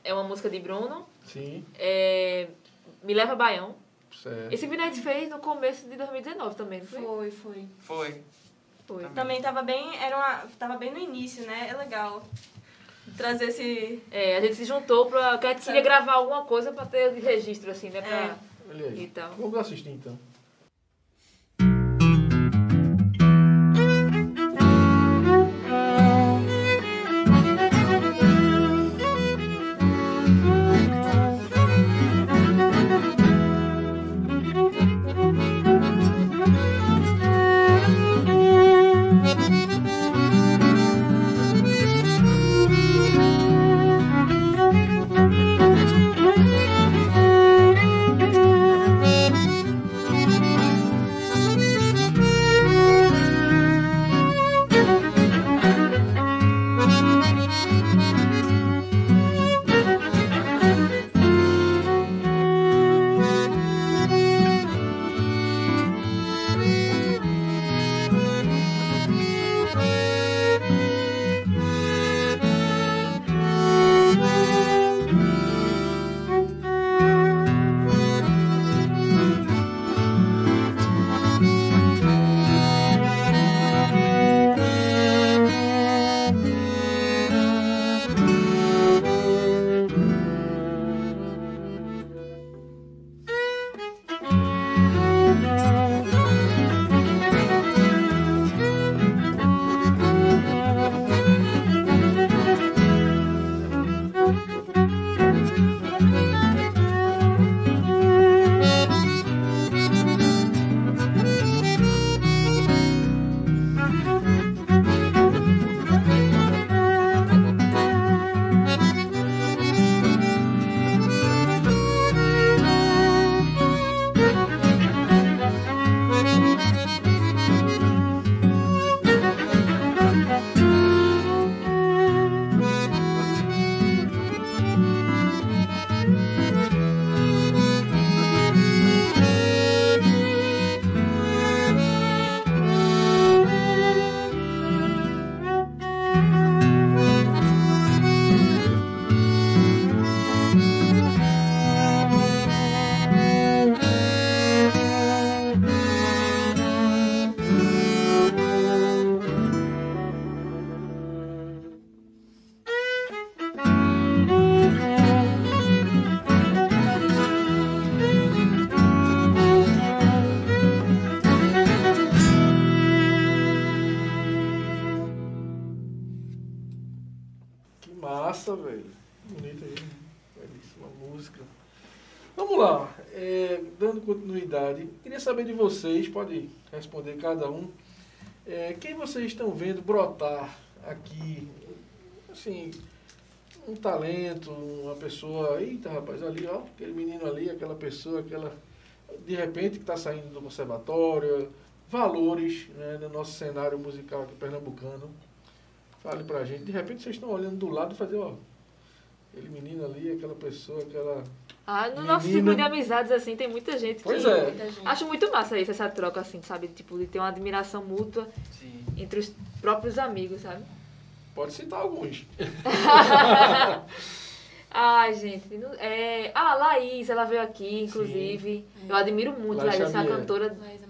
É uma música de Bruno. Sim, É... Me Leva Baião. certo. Esse vídeo a gente fez no começo de 2019 também, não foi? Foi, foi. Foi. Foi. Também tava bem, era uma, tava bem no início, né? É legal trazer esse... É, a gente se juntou pra. a gente queria gravar alguma coisa pra ter de registro, assim, né? Pra... É. Olha aí. Então. Vamos assistir então. Saber de vocês, pode responder cada um. É, quem vocês estão vendo brotar aqui? Assim, um talento, uma pessoa. Eita, rapaz, ali, ó, aquele menino ali, aquela pessoa, aquela. De repente que está saindo do conservatório, valores né, no nosso cenário musical aqui pernambucano. Fale pra gente. De repente vocês estão olhando do lado e fazer, ó, aquele menino ali, aquela pessoa, aquela. Ah, no nosso ciclo de amizades, assim, tem muita gente Pois que... é. Muita gente. Acho muito massa isso, essa troca, assim, sabe? Tipo, de ter uma admiração mútua Sim. entre os próprios amigos, sabe? Pode citar alguns. Ai, gente. não- É... Ah, a Laís, ela veio aqui, inclusive. Eu admiro muito Laís Laís, essa Xavier. cantora. Laís é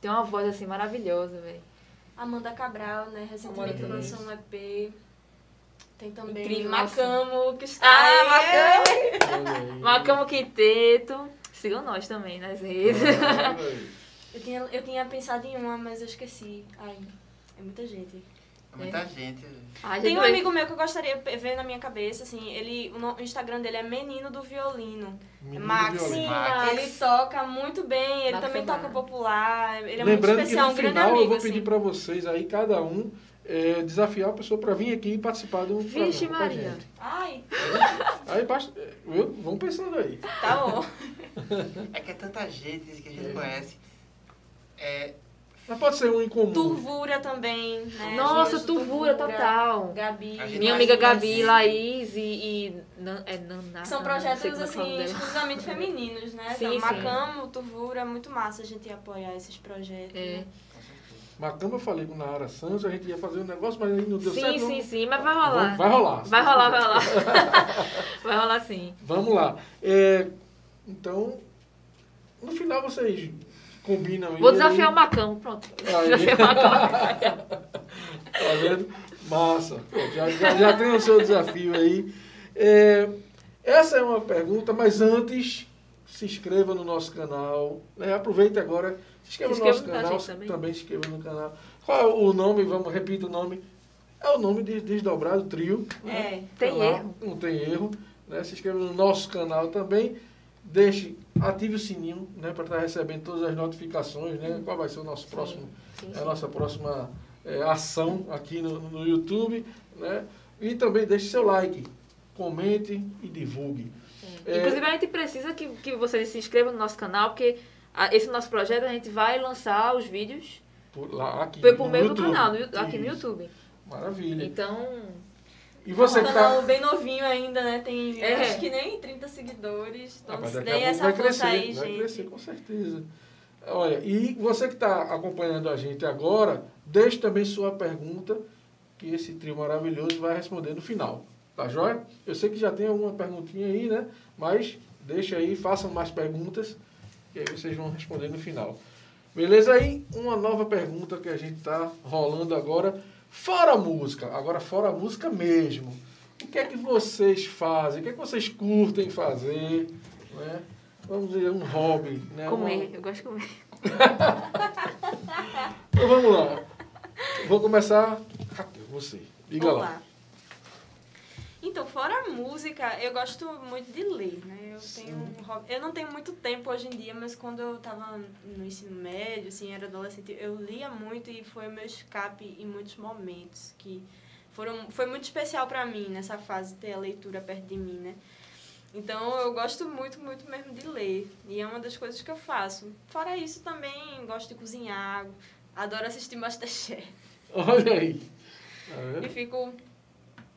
Tem uma voz, assim, maravilhosa, velho. Amanda Cabral, né? Recentemente Amanda lançou um EP. Tem também Incrível, Macamo, que está Ah, aí. Macamo! Macamo Quinteto. Sigam nós também nas redes. Eu tinha, eu tinha pensado em uma, mas eu esqueci. Ai, é muita gente. É muita gente. Ai, Tem gente, um vai- amigo meu que eu gostaria de ver na minha cabeça, assim, ele, o Instagram dele é Menino do Violino. Menino Max. do violino. Sim, Max. Ele toca muito bem, ele Max também é toca popular, ele é Lembrando muito especial, que um no grande final amigo, eu vou assim. pedir pra vocês aí, cada um, é, desafiar a pessoa pra vir aqui e participar do Vixe, programa com a Maria. gente. Ai, Aí basta, eu, vamos pensando aí. tá bom. É que é tanta gente que a gente conhece. É, Mas pode ser um em comum. Turvura também, né? Nossa, Gente, Turvura, total. Gabi. A gente Minha amiga Gabi, Laís e, e Nan, é Naná. São sei projetos, é é assim, exclusivamente femininos, né? Sim, então, sim. Macamo, Turvura, é muito massa a gente apoiar esses projetos. É. né? Macamba eu falei com Nara Santos, a gente ia fazer um negócio, mas aí não deu Sim, certo. sim, vamos- sim, mas vai rolar. Vai rolar. Vai rolar, vai rolar. vai rolar sim. Vamos lá. É, então, no final vocês combinam. Vou desafiar o aí- Macão, pronto. Aí. Desafiar o Macão. Tá vendo? Massa. Pô, já, já, já tem o seu desafio aí. É, essa é uma pergunta, mas antes, se inscreva no nosso canal. Né? Aproveite agora, se inscreva Se no nosso canal. também. Também se inscreva no canal. Qual é o nome? Vamos, repita o nome. É o nome de Desdobrado Trio. né? É. Tem Canal, erro. Não tem erro. Né? Se inscreva no nosso canal também. Deixe, ative o sininho né, para estar recebendo todas as notificações. Né? Qual vai ser o nosso próximo Sim, é a sim. nossa próxima é, ação aqui no, no YouTube, né? E também deixe seu like, comente e divulgue. É. Inclusive, a gente precisa que, que vocês se inscrevam no nosso canal, porque a- esse nosso projeto a gente vai lançar os vídeos Por, lá, aqui, por, por no meio do YouTube. canal, no aqui no. YouTube. Maravilha. Então, E você um que canal tá... bem novinho ainda, né? Tem É. acho que nem 30 seguidores. Então, Ah, se essa vai força crescer, aí, vai gente. crescer com certeza. Olha, e você que está acompanhando a gente agora, deixe também sua pergunta, que esse trio maravilhoso vai responder no final. Tá joia? Eu sei que já tem alguma perguntinha aí, né? Mas deixa aí, façam mais perguntas, e aí vocês vão responder no final. Beleza? Aí, uma nova pergunta que a gente está rolando agora. Fora a música, agora fora a música mesmo. O que é que vocês fazem? O que é que vocês curtem fazer? Né? Vamos dizer, um hobby. Né? comer, Uma- eu gosto de comer. Então vamos lá. Vou começar. Raquel, você. Diga Vamos lá. Então, fora a música, eu gosto muito de ler, né? Eu tenho um Eu não tenho muito tempo hoje em dia, mas quando eu estava no ensino médio, assim, era adolescente, eu lia muito e foi o meu escape em muitos momentos que foram foi muito especial para mim nessa fase ter a leitura perto de mim, né? Então, eu gosto muito, muito mesmo de ler. E é uma das coisas que eu faço. Fora isso, também gosto de cozinhar. Adoro assistir Masterchef. Olha aí. Tá vendo? E fico.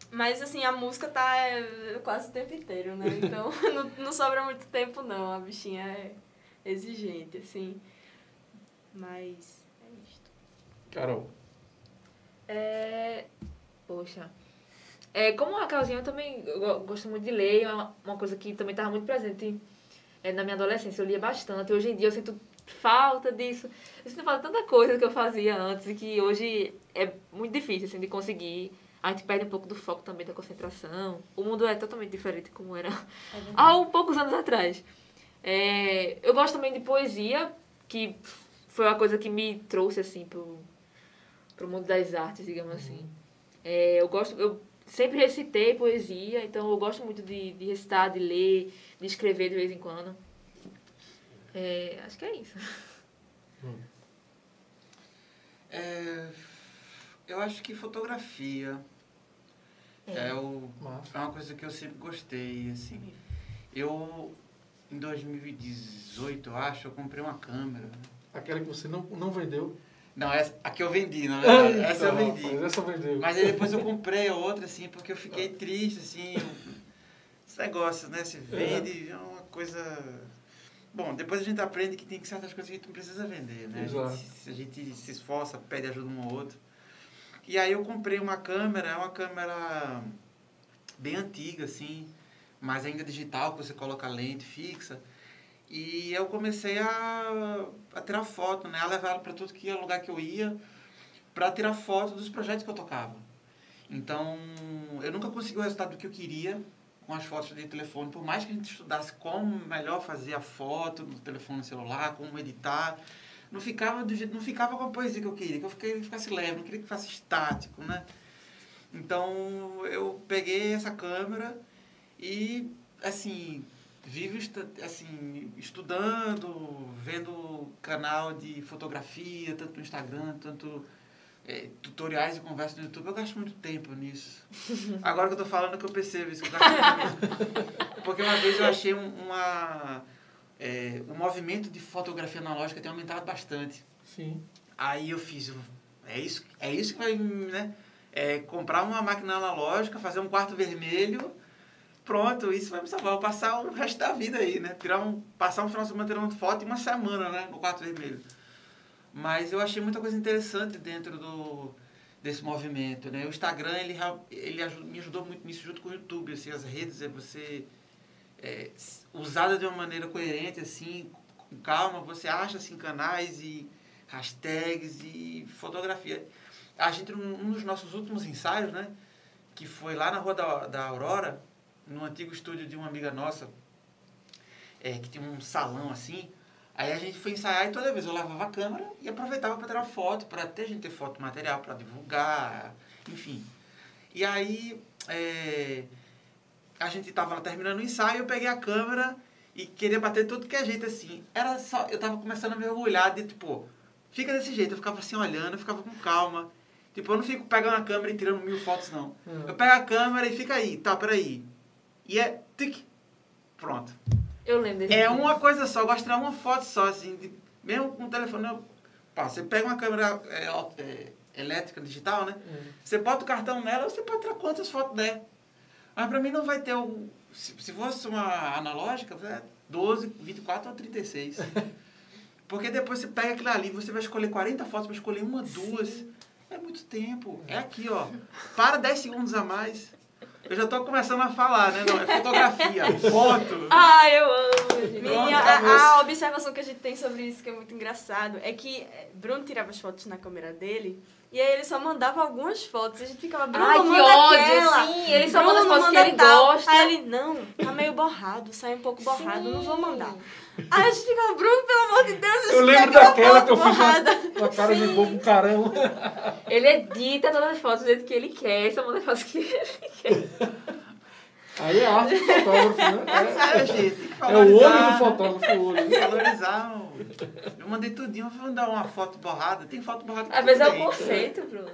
Mas assim, a música tá é, quase o tempo inteiro, né? Então não, não sobra muito tempo não. A bichinha é exigente, assim. Mas é isto. Carol. É... Poxa. É, como a Raquelzinha, eu também gosto muito de ler. É uma, uma coisa que também estava muito presente é, na minha adolescência. Eu lia bastante. Hoje em dia eu sinto falta disso. Eu sinto falta de tanta coisa que eu fazia antes e que hoje é muito difícil assim, de conseguir. A gente perde um pouco do foco também da concentração. O mundo é totalmente diferente como era É há um poucos anos atrás. É, eu gosto também de poesia, que foi uma coisa que me trouxe assim pro, pro mundo das artes, digamos assim. É, eu gosto, eu sempre recitei poesia, então eu gosto muito de, de recitar, de ler, de escrever de vez em quando. É, acho que é isso. É, eu acho que fotografia é, o, Massa. é uma coisa que eu sempre gostei, assim. Eu, em 2018, eu acho, eu comprei uma câmera. Aquela que você não, não vendeu. Não, essa, a que eu vendi, na verdade. Ah, essa eu então, vendi. rapaz, essa vendeu. Mas aí depois eu comprei outra, assim, porque eu fiquei triste, assim. Esse negócio, né? Se vende, é uma coisa. Bom, depois a gente aprende que tem certas coisas que a gente não precisa vender, né? A gente, se a gente se esforça, pede ajuda um ao outro. E aí eu comprei uma câmera, é uma câmera bem antiga, assim, mas ainda digital, que você coloca lente fixa. E eu comecei a, a tirar foto, né? A levar ela para tudo que é lugar que eu ia, para tirar foto dos projetos que eu tocava. Então, eu nunca consegui o resultado do que eu queria com as fotos de telefone, por mais que a gente estudasse como melhor fazer a foto no telefone celular, como editar, não ficava do jeito, não ficava com a poesia que eu queria, que eu fiquei, ficasse leve, não queria que fosse estático, né? Então, eu peguei essa câmera e, assim, vivo assim, estudando, vendo canal de fotografia, tanto no Instagram, tanto é, tutoriais e conversas no YouTube. Eu gasto muito tempo nisso. Agora que eu tô falando que eu percebo isso, que eu gasto muito tempo. Porque uma vez eu achei um, uma, é, um movimento de fotografia analógica tem aumentado bastante. Sim. Aí eu fiz, é isso, é isso que vai, né? É comprar uma máquina analógica, fazer um quarto vermelho, pronto, isso vai me salvar. Vou passar o resto da vida aí, né? Tirar um, passar um final de semana tirando foto e uma semana, né? No quarto vermelho. Mas eu achei muita coisa interessante dentro do, desse movimento, né? O Instagram, ele, ele aju- me ajudou muito nisso junto com o YouTube, assim, as redes, é você... É, usada de uma maneira coerente, assim, com calma, você acha, assim, canais e hashtags e fotografia. A gente, um dos nossos últimos ensaios, né? Que foi lá na Rua da, da Aurora, no antigo estúdio de uma amiga nossa, é, que tinha um salão assim. Aí a gente foi ensaiar e toda vez eu levava a câmera e aproveitava para tirar foto, para ter gente ter foto material, para divulgar, enfim. E aí é, a gente tava lá terminando o ensaio, eu peguei a câmera e queria bater tudo que é jeito assim. Era só, eu tava começando a me orgulhar de tipo, fica desse jeito, eu ficava assim olhando, eu ficava com calma. Tipo, eu não fico pegando a câmera e tirando mil fotos, não. Hum. Eu pego a câmera e fica aí, tá, peraí. E é tic, pronto. Eu lembro desse É uma coisa só, eu gosto de tirar uma foto só, assim, de- mesmo com o telefone. Eu, pá, você pega uma câmera é, é, elétrica, digital, né? Você bota o cartão nela, você pode tirar quantas fotos der. Mas pra mim não vai ter o. Se, se fosse uma analógica, é 12, 24 ou 36. Porque depois você pega aquilo ali, você vai escolher 40 fotos para escolher uma, duas. É muito tempo. É aqui, ó. Para 10 segundos a mais. Eu já tô começando a falar, né? Não, é fotografia, foto. Ah, eu amo. Minha, a, a observação que a gente tem sobre isso, que é muito engraçado, é que eh, Bruno tirava as fotos na câmera dele e aí ele só mandava algumas fotos. E a gente ficava, Bruno, Ai, que manda ódio, aquela. sim, ele só manda as fotos que ele tal. gosta. Aí ele, não, tá meio borrado, sai um pouco borrado, não vou mandar. Sim. Aí a gente ficava, Bruno, pelo amor de Deus, Eu lembro aquela daquela que eu fiz borrada. uma, uma cara de bobo caramba. Ele edita todas as fotos do jeito que ele quer, só manda as fotos que ele quer. Aí é arte do fotógrafo, né? É, gente, tem que É, é o olho do valorizar. fotógrafo, o olho. Valorizar. o- Eu mandei tudinho, vou mandar uma foto borrada. Tem foto borrada Às vezes é o conceito, Bruno.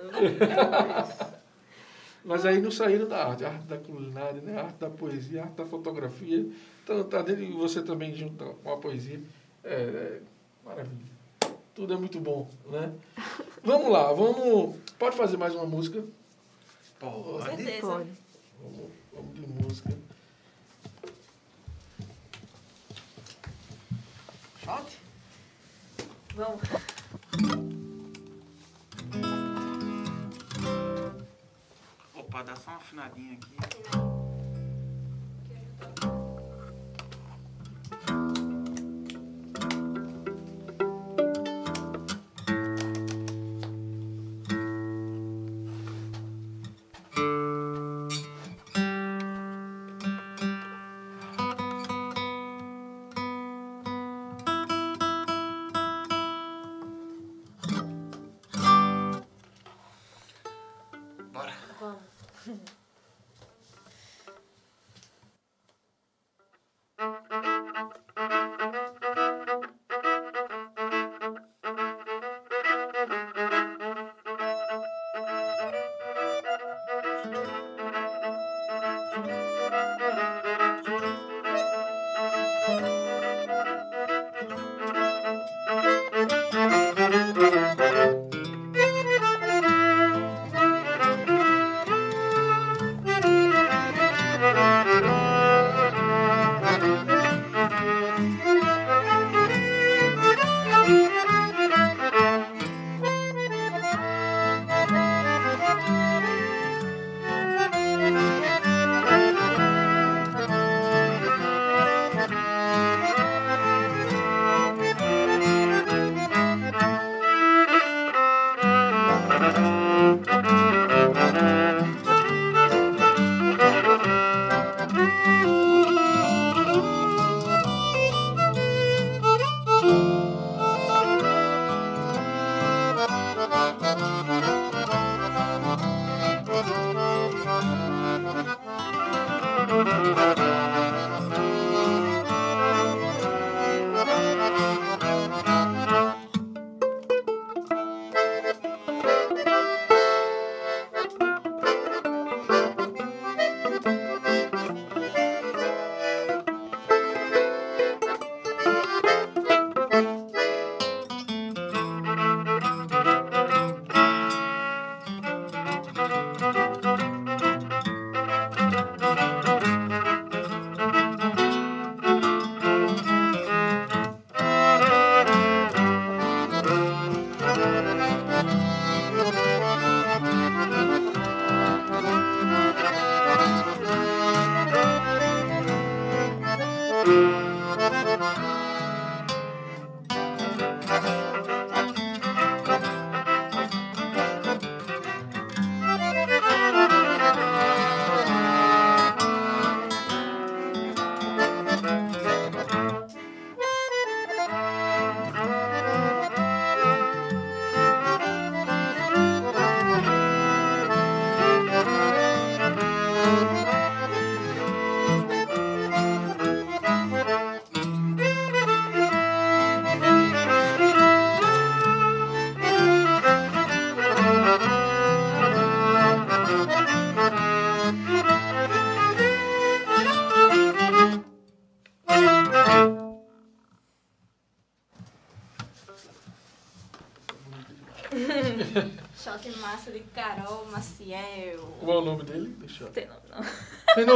Mas aí não saíram da arte, a arte da culinária, né? a arte da poesia, a arte da fotografia. Então tá dentro de você também junto com a poesia. É, é maravilha. Tudo é muito bom, né? Vamos lá, vamos. Pode fazer mais uma música? Pode. certeza. Pode. Vamos, vamos de música. Shot? Vamos. Opa, dá só uma afinadinha aqui.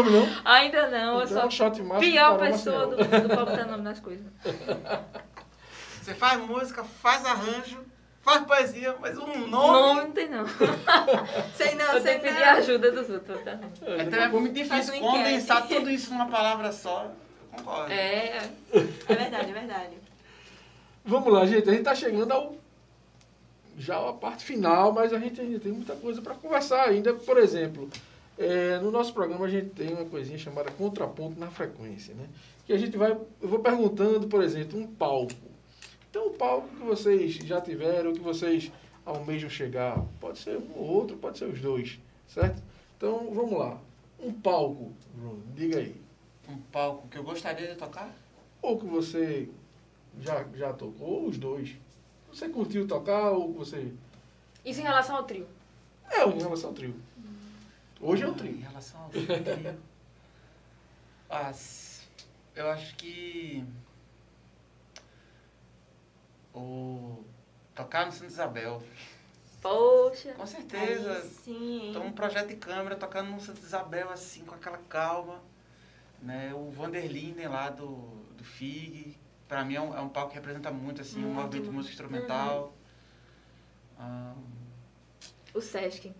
Nome não? Ainda não, eu Então, sou a pior pessoa do mundo pra botar nome nas coisas. Você faz música, faz arranjo, faz poesia, mas um Nome nome. não tem, não. Sei não, que pedir ajuda dos outros botar nome. Então é muito Faz difícil um condensar enquete. tudo isso numa palavra só. Eu Concordo. É, É verdade, é verdade. Vamos lá, gente. A gente tá chegando ao já a parte final, mas a gente ainda tem muita coisa para conversar ainda. Por exemplo, é, no nosso programa a gente tem uma coisinha chamada contraponto na frequência, né? Que a gente vai, eu vou perguntando, por exemplo, um palco. Então, um palco que vocês já tiveram, que vocês almejam chegar, pode ser um ou outro, pode ser os dois, certo? Então, vamos lá. Um palco, Bruno, diga aí. Um palco que eu gostaria de tocar? Ou que você já, já tocou, ou os dois. Você curtiu tocar ou você. Isso em relação ao trio. É, em relação ao trio. Hoje é o Em trio. relação ao trio. ah, s- eu acho que. O. Tocar no Santa Isabel. Poxa. Com certeza. Sim? Então, um projeto de câmera tocando no Santa Isabel, assim, com aquela calma. Né? O Vanderlinden lá do, do FIG. Pra mim é um, é um palco que representa muito, assim, um movimento de música instrumental. Uhum. Ah, O Sesc.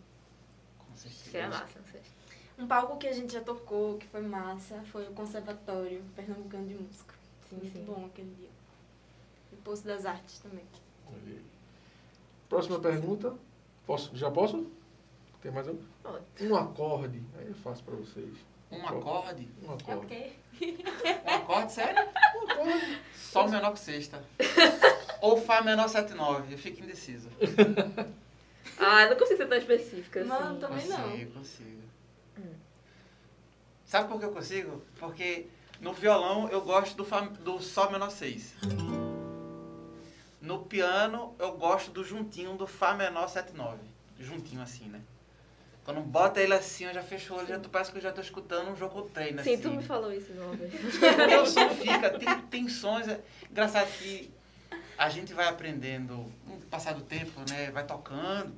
Com certeza. Seria massa, o Sesc. Um palco que a gente já tocou, que foi massa, foi o Conservatório Pernambucano de Música. Sim, Muito sim. bom aquele dia. E o Poço das Artes também. Olha aí. Próxima pergunta. Posso, já posso? Tem mais um? Pode. Um acorde. Aí eu faço para vocês. Um acorde? Um É o acorde. quê? Um acorde, sério? Um acorde. Sol menor que sexta. Ou Fá menor 7-9. Eu fico indeciso. Ah, eu não consigo ser tão específica assim. Não, também não. Consigo, consigo. Hum. Sabe por que eu consigo? Porque no violão eu gosto do, fá, do Sol menor 6. No piano eu gosto do juntinho do Fá menor 7-9. Juntinho assim, né? Quando bota ele assim, eu já fecho o olho, já tô, parece que eu já tô escutando um jogo treino Sim, assim. tu me falou isso vez. Porque o som fica, tem, tem sons. é- Engraçado que a gente vai aprendendo, passar do tempo, né? Vai tocando,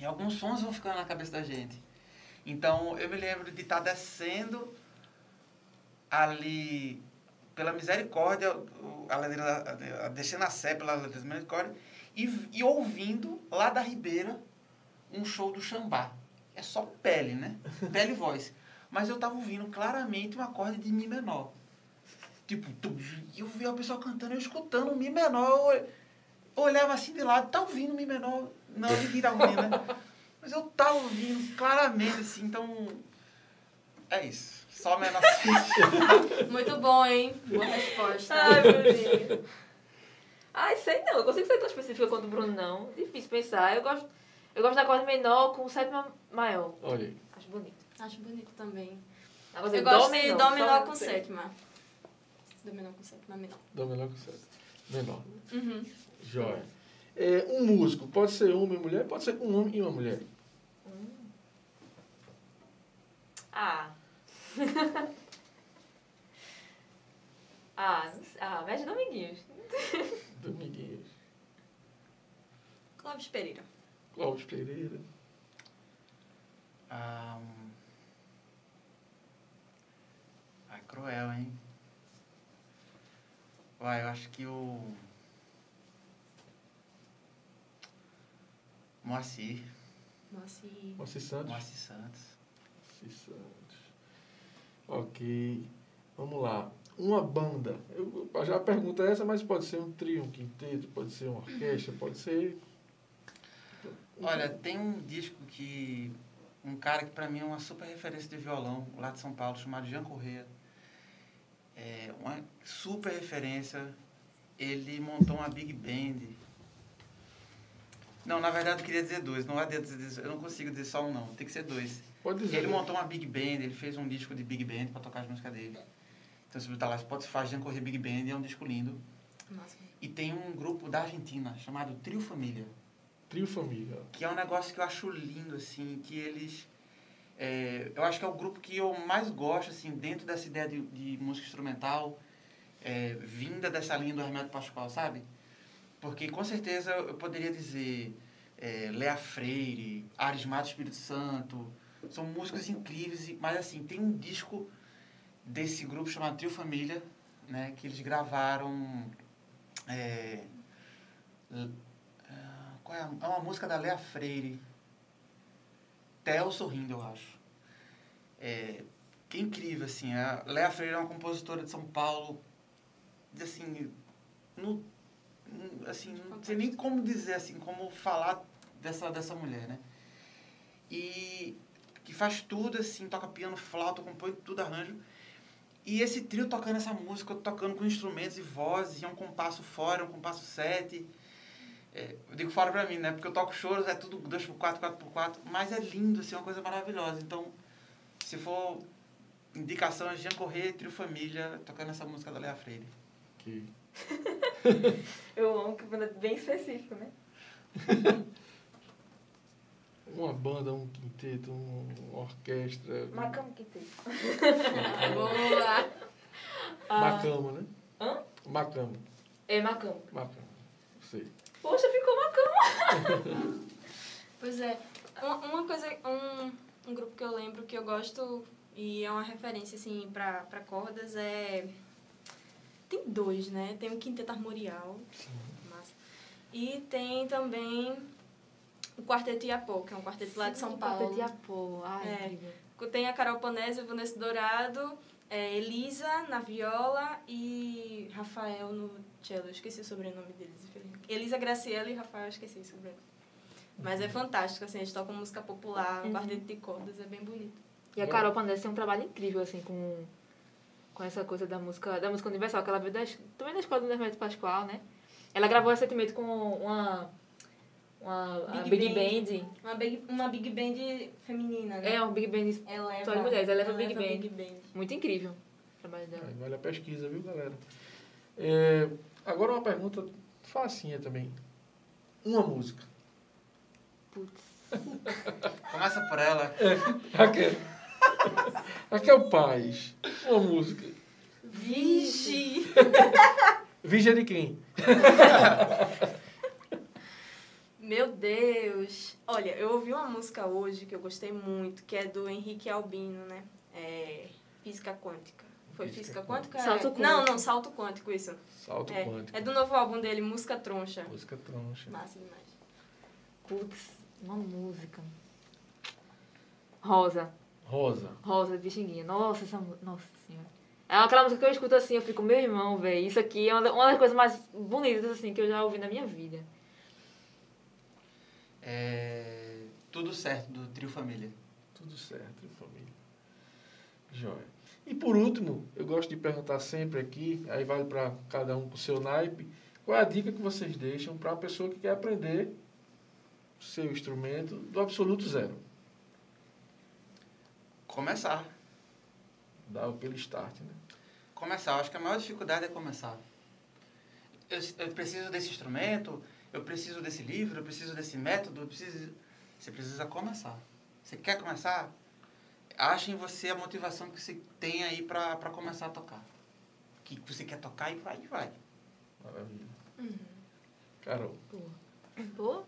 e alguns sons vão ficando na cabeça da gente. Então, eu me lembro de estar descendo ali pela misericórdia, a ladeira, a- a- descendo a sé pela ladeira da misericórdia, e, e ouvindo lá da Ribeira um show do Xambá. É só pele, né? Pele e voz. Mas eu tava ouvindo claramente um acorde de Mi menor. Tipo, e eu via o pessoal cantando, eu escutando o Mi menor. Eu olhava assim de lado, tá ouvindo Mi menor? Não, ninguém tá ouvindo, né? Mas eu tava ouvindo claramente, assim, então. É isso. Só menor assim. Muito bom, hein? Boa resposta. Ai, Bruninho. Ai, sei não. Eu consigo ser tão específica quanto o Bruno, não. Difícil pensar. Eu gosto, eu gosto da acorde menor com sétima maior. Olha aí. Acho bonito. Acho bonito também. Agora, Eu dó gosto de menor, Dó menor com sétima. sétima. Dó menor com sétima menor. Dá menor que certo. Menor. Uhum. Joia. É, um músico pode ser homem e mulher, pode ser um homem e uma mulher. Ah. ah, não sei. ah, Médio Dominguinhos. Dominguinhos. Clóvis Pereira. Cláudio Pereira. Ah, hum. Ai, cruel, hein? Vai, eu acho que o. Moacir. E... Moacir Santos. Moacir Santos. Moacir Santos. Ok. Vamos lá. Uma banda. Eu, eu- já a pergunta é essa, mas pode ser um trio, um quinteto, pode ser uma orquestra, pode ser. Olha, tem um disco que. Um cara que pra mim é uma super referência de violão, lá de São Paulo, chamado Jean Corrêa. É uma super referência. Ele montou uma big band. Não, na verdade eu queria dizer dois. Não adianta dizer, eu não consigo dizer só um, não. Tem que ser dois. Pode dizer. Ele montou uma big band, ele fez um disco de big band pra tocar as músicas dele. Então se você botar lá Spotify, Jean Corrêa Big Band, é um disco lindo. Nossa. E tem um grupo da Argentina chamado Trio Família Trio Família. que é um negócio que eu acho lindo, assim, que eles... é, eu acho que é o grupo que eu mais gosto, assim, dentro dessa ideia de, de música instrumental, é, vinda dessa linha do Hermeto Pascoal, sabe? Porque, com certeza, eu poderia dizer é, Lea Freire, Ares Mato Espírito Santo. São músicas incríveis, mas assim, tem um disco desse grupo chamado Trio Família, né? Que eles gravaram... É, ah, qual é, a, é uma música da Lea Freire. Theo Sorrindo, eu acho. É, que incrível, assim. A Lea Freire é uma compositora de São Paulo, assim, no- assim, não sei nem como dizer, assim, como falar dessa, dessa mulher, né? E que faz tudo, assim, toca piano, flauta, compõe tudo, arranjo. E esse trio tocando essa música, tocando com instrumentos e vozes, e é um compasso fora, é um compasso sete. É, eu digo fora pra mim, né? Porque eu toco choros, é tudo 2x4, 4x4, mas é lindo, assim, é uma coisa maravilhosa. Então, se for indicação, é Jean Corrêa, Trio Família, tocando essa música da Lea Freire. Que... Eu amo que é bem específico, né? Uma banda, um quinteto, um- uma orquestra. Macamo que tem. Boa! Macama, né? Hã? Macama. É Macamo. Macama. Sei. Poxa, ficou Macamo. Pois é, uma, uma coisa, um, um grupo que eu lembro que eu gosto e é uma referência, assim, pra, pra cordas é... Tem dois, né? Tem o Quinteto Armorial, massa. E tem também o Quarteto Iapô, que é um quarteto lá de São Paulo. Iapô. Ai, É. incrível. Tem a Carol Panese, o Vanessa Dourado, é, Elisa na viola e Rafael no cello. Eu esqueci o sobrenome deles, infelizmente. Elisa Graciela e Rafael, eu esqueci o sobrenome. Mas é fantástico, assim, eles tocam música popular, um Uhum. quarteto de cordas, é bem bonito. E a Carol Pandes tem um trabalho incrível, assim, com, com essa coisa da música, da música universal, que ela veio da, também da escola do Hermeto Pascoal, né? Ela gravou recentemente com uma, uma a Big Big Band. Uma big, uma big band feminina, né? É, um Big Band Eleva, só de mulheres, eleva Big eleva Band. Big Band. muito incrível. O trabalho dela. Aí Vale a pesquisa, viu, galera? É, agora uma pergunta facinha também. Uma música. Putz. Começa por ela. Raquel. Raquel Paz. Uma música. Vixe! Vigia de quem? Meu Deus! Olha, eu ouvi uma música hoje que eu gostei muito, que é do Henrique Albino, né? É Física Quântica. Foi Física Física Quântica? Salto É. Quântico. Não, não, Salto Quântico, isso. Salto É, quântico. é do novo álbum dele, Música Troncha. Música troncha. Massa demais. Putz, uma música. Rosa. Rosa. Rosa de Pixinguinha. Nossa, essa música. Nossa senhora. É aquela música que eu escuto assim, eu fico, meu irmão, velho. Isso aqui é uma da- uma das coisas mais bonitas, assim, que eu já ouvi na minha vida. É, tudo certo, do Trio Família. Tudo certo, família. Joia. E por último, eu gosto de perguntar sempre aqui, aí vale para cada um com o seu naipe, qual é a dica que vocês deixam para a pessoa que quer aprender seu instrumento do absoluto zero? Começar. Dar aquele start, né? Começar. Eu acho que a maior dificuldade é começar. Eu, eu preciso desse instrumento, eu preciso desse livro, eu preciso desse método, eu preciso... Você precisa começar. Você quer começar? Ache em você a motivação que você tem aí para começar a tocar. Que você quer tocar e vai, e vai. Maravilha. Carol. Pô.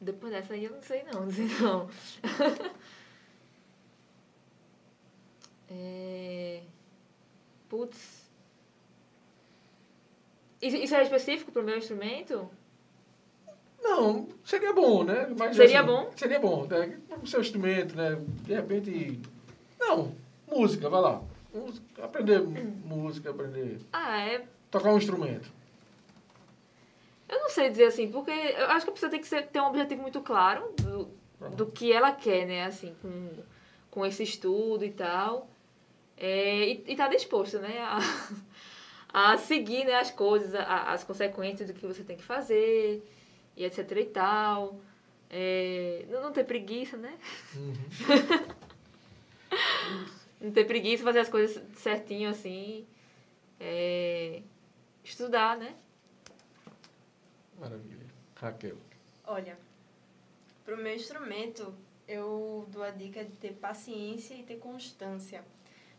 Depois dessa aí eu não sei não, não sei não. é... Putz. Isso, isso é específico pro meu instrumento? Não, seria bom, né? Mas, Seria assim, bom? Seria bom, né? O seu instrumento, né? De repente. Não, música, vai lá. Música, aprender música, aprender. Ah, é. Tocar um instrumento. Eu não sei dizer assim, porque eu acho que a pessoa tem que ser- ter um objetivo muito claro do, do que ela quer, né? Assim, com, com esse estudo e tal. É, e, e tá disposto, né? A, a seguir né, as coisas, a- as consequências do que você tem que fazer, e etc e tal. É, não, ter preguiça, né? Não ter preguiça, fazer as coisas certinho, assim. É, estudar, né? Maravilha. Raquel. Olha, pro meu instrumento, eu dou a dica de ter paciência e ter constância.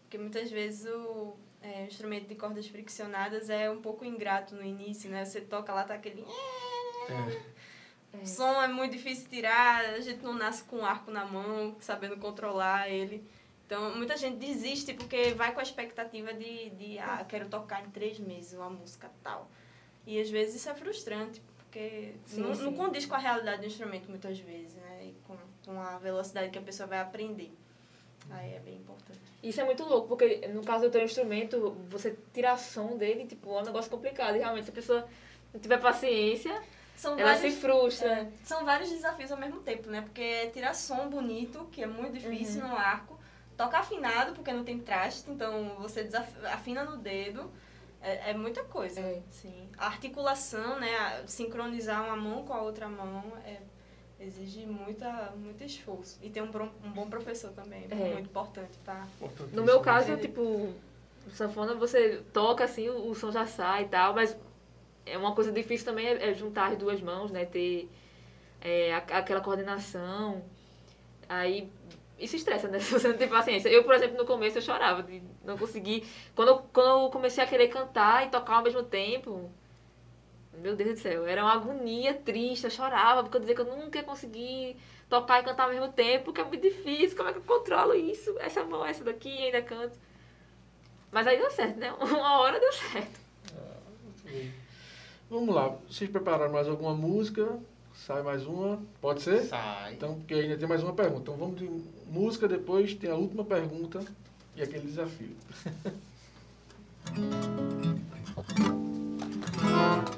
Porque muitas vezes o, é, instrumento de cordas friccionadas é um pouco ingrato no início, né? Você toca lá, tá aquele... É. O som é muito difícil tirar, a gente não nasce com um arco na mão, sabendo controlar ele. Então, muita gente desiste porque vai com a expectativa de, de ah, quero tocar em três meses uma música tal. E às vezes isso é frustrante, porque Sim, não, sim. não condiz com a realidade do instrumento muitas vezes, né? E com, com a velocidade que a pessoa vai aprender. Aí é bem importante. Isso é muito louco, porque no caso do teu instrumento, você tirar som dele, tipo, é um negócio complicado. E realmente, se a pessoa não tiver paciência, São ela vários, se frustra. é, são vários desafios ao mesmo tempo, né? Porque é tirar som bonito, que é muito difícil Uhum. no arco. Tocar afinado, porque não tem traste, então você afina no dedo. É, é muita coisa, É. sim. A articulação, né? a- Sincronizar uma mão com a outra mão é, exige muita, muito esforço. E ter um, bom- um bom professor também, é muito importante tá? para... No meu caso, Entendi. tipo, sanfona você toca assim, o, o som já sai e tal, mas é uma coisa difícil também é, é juntar as duas mãos, né? Ter é, aquela coordenação. Aí isso estressa, né? Se você não tem paciência. Eu, por exemplo, no começo eu chorava de não conseguir. Quando eu, quando eu comecei a querer cantar e tocar ao mesmo tempo, meu Deus do céu, era uma agonia triste, eu chorava, porque eu dizia que eu nunca ia conseguir tocar e cantar ao mesmo tempo, porque é muito difícil, como é que eu controlo isso? Essa mão, essa daqui, ainda canto. Mas aí deu certo, né? Uma hora deu certo. Vamos lá. Vocês prepararam mais alguma música? Sai mais uma? Pode ser? Sai. Então, porque ainda tem mais uma pergunta. Então vamos de música, depois tem a última pergunta e aquele desafio.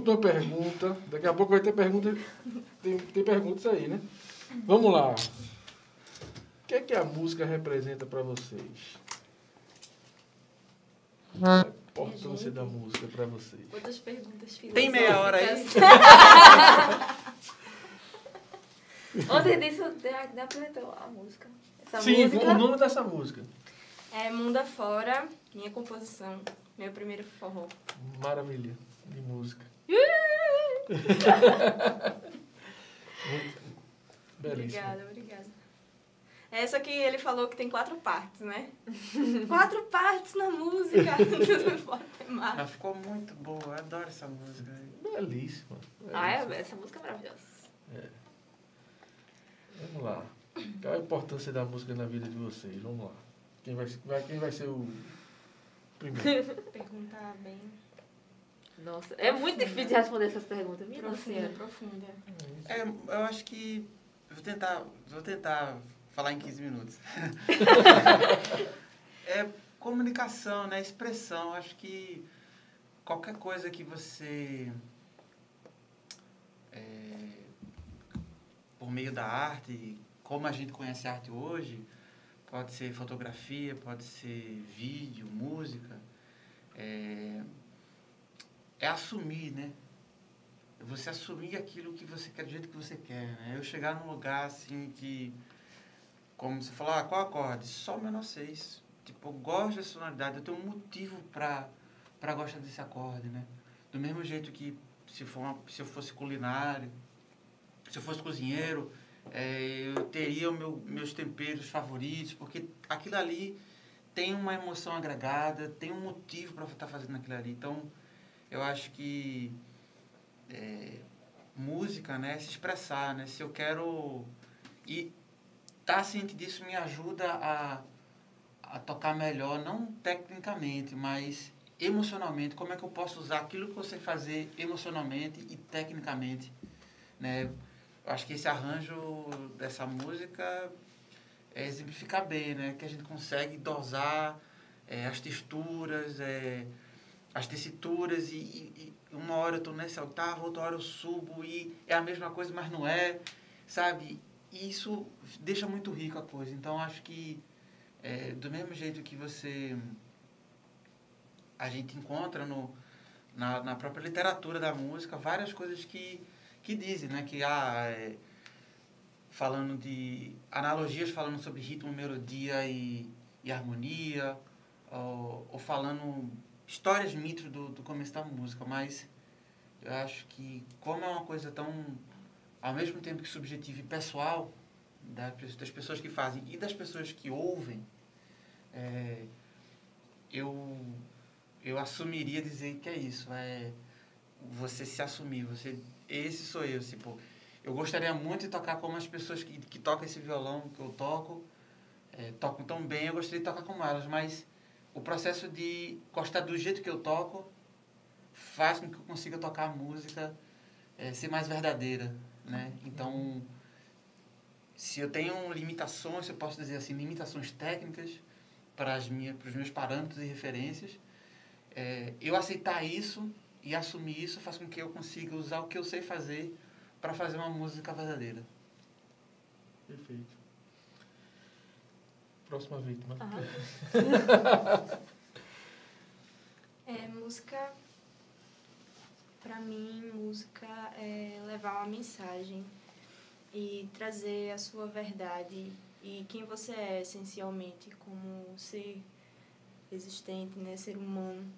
última pergunta. Daqui a pouco vai ter pergunta. Tem, tem perguntas aí, né? Vamos lá. O que é que a música representa para vocês? A importância da música para vocês. Outras perguntas filosóficas. Tem meia hora aí? Antes disso, ainda apresentou a música. Essa Sim, música. o nome dessa música. É Mundo Afora, minha composição. Meu primeiro forró. Maravilha de música. Obrigada, obrigada. Essa que ele falou que tem quatro partes, né? quatro partes na música. Ficou muito boa, eu adoro essa música. Belíssima. Ah, belíssima. é, essa música é maravilhosa. Vamos lá. Qual a importância da música na vida de vocês? Vamos lá. Quem vai, vai- quem vai ser o primeiro? Perguntar bem Nossa, é muito difícil de responder essas perguntas. Minha profunda, profunda. É, eu acho que. Vou tentar, vou tentar falar em 15 minutos. é comunicação, né? Expressão. Acho que qualquer coisa que você. é, por meio da arte, como a gente conhece a arte hoje, pode ser fotografia, pode ser vídeo, música. É, é assumir, né? você assumir aquilo que você quer do jeito que você quer, né? Eu chegar num lugar assim que, como você falou, ah, qual acorde? Só o menor seis. Tipo, eu gosto dessa sonoridade, eu tenho um motivo pra, gostar desse acorde, né? Do mesmo jeito que se, for uma- se eu fosse culinário, se eu fosse cozinheiro, é, eu teria meu, meus temperos favoritos, porque aquilo ali tem uma emoção agregada, tem um motivo para estar fazendo aquilo ali. Então, eu acho que é, música, né, se expressar, né, se eu quero e estar ciente disso me ajuda a, a tocar melhor, não tecnicamente, mas emocionalmente, como é que eu posso usar aquilo que eu sei fazer emocionalmente e tecnicamente, né? Eu acho que esse arranjo dessa música é exemplificar bem, né, que a gente consegue dosar é, as texturas, é, as tessituras e, e- e uma hora eu tô nessa oitava, outra hora eu subo e é a mesma coisa, mas não é, sabe? E isso deixa muito rico a coisa. Então acho que é, do mesmo jeito que você a gente encontra no, na, na própria literatura da música várias coisas que, que dizem, né? Que há é, falando de analogias falando sobre ritmo, melodia e, e harmonia, ou, ou falando histórias, mitos do, do começo da música, mas eu acho que como é uma coisa tão, ao mesmo tempo que subjetiva e pessoal, das, pe- das pessoas que fazem e das pessoas que ouvem, é, eu, eu assumiria dizer que é isso, é você se assumir, você, esse sou eu, tipo, eu gostaria muito de tocar como as pessoas que, que tocam esse violão que eu toco, é, tocam tão bem, eu gostaria de tocar como elas, mas o processo de gostar do jeito que eu toco faz com que eu consiga tocar a música eh, ser mais verdadeira, né? Então, se eu tenho limitações, eu posso dizer assim, limitações técnicas para as minhas, para os meus parâmetros e referências, eh, eu aceitar isso e assumir isso faz com que eu consiga usar o que eu sei fazer para fazer uma música verdadeira. Perfeito. Próxima vítima. Aham. É, música, pra mim, música é levar uma mensagem e trazer a sua verdade e quem você é essencialmente como ser existente, né, ser humano.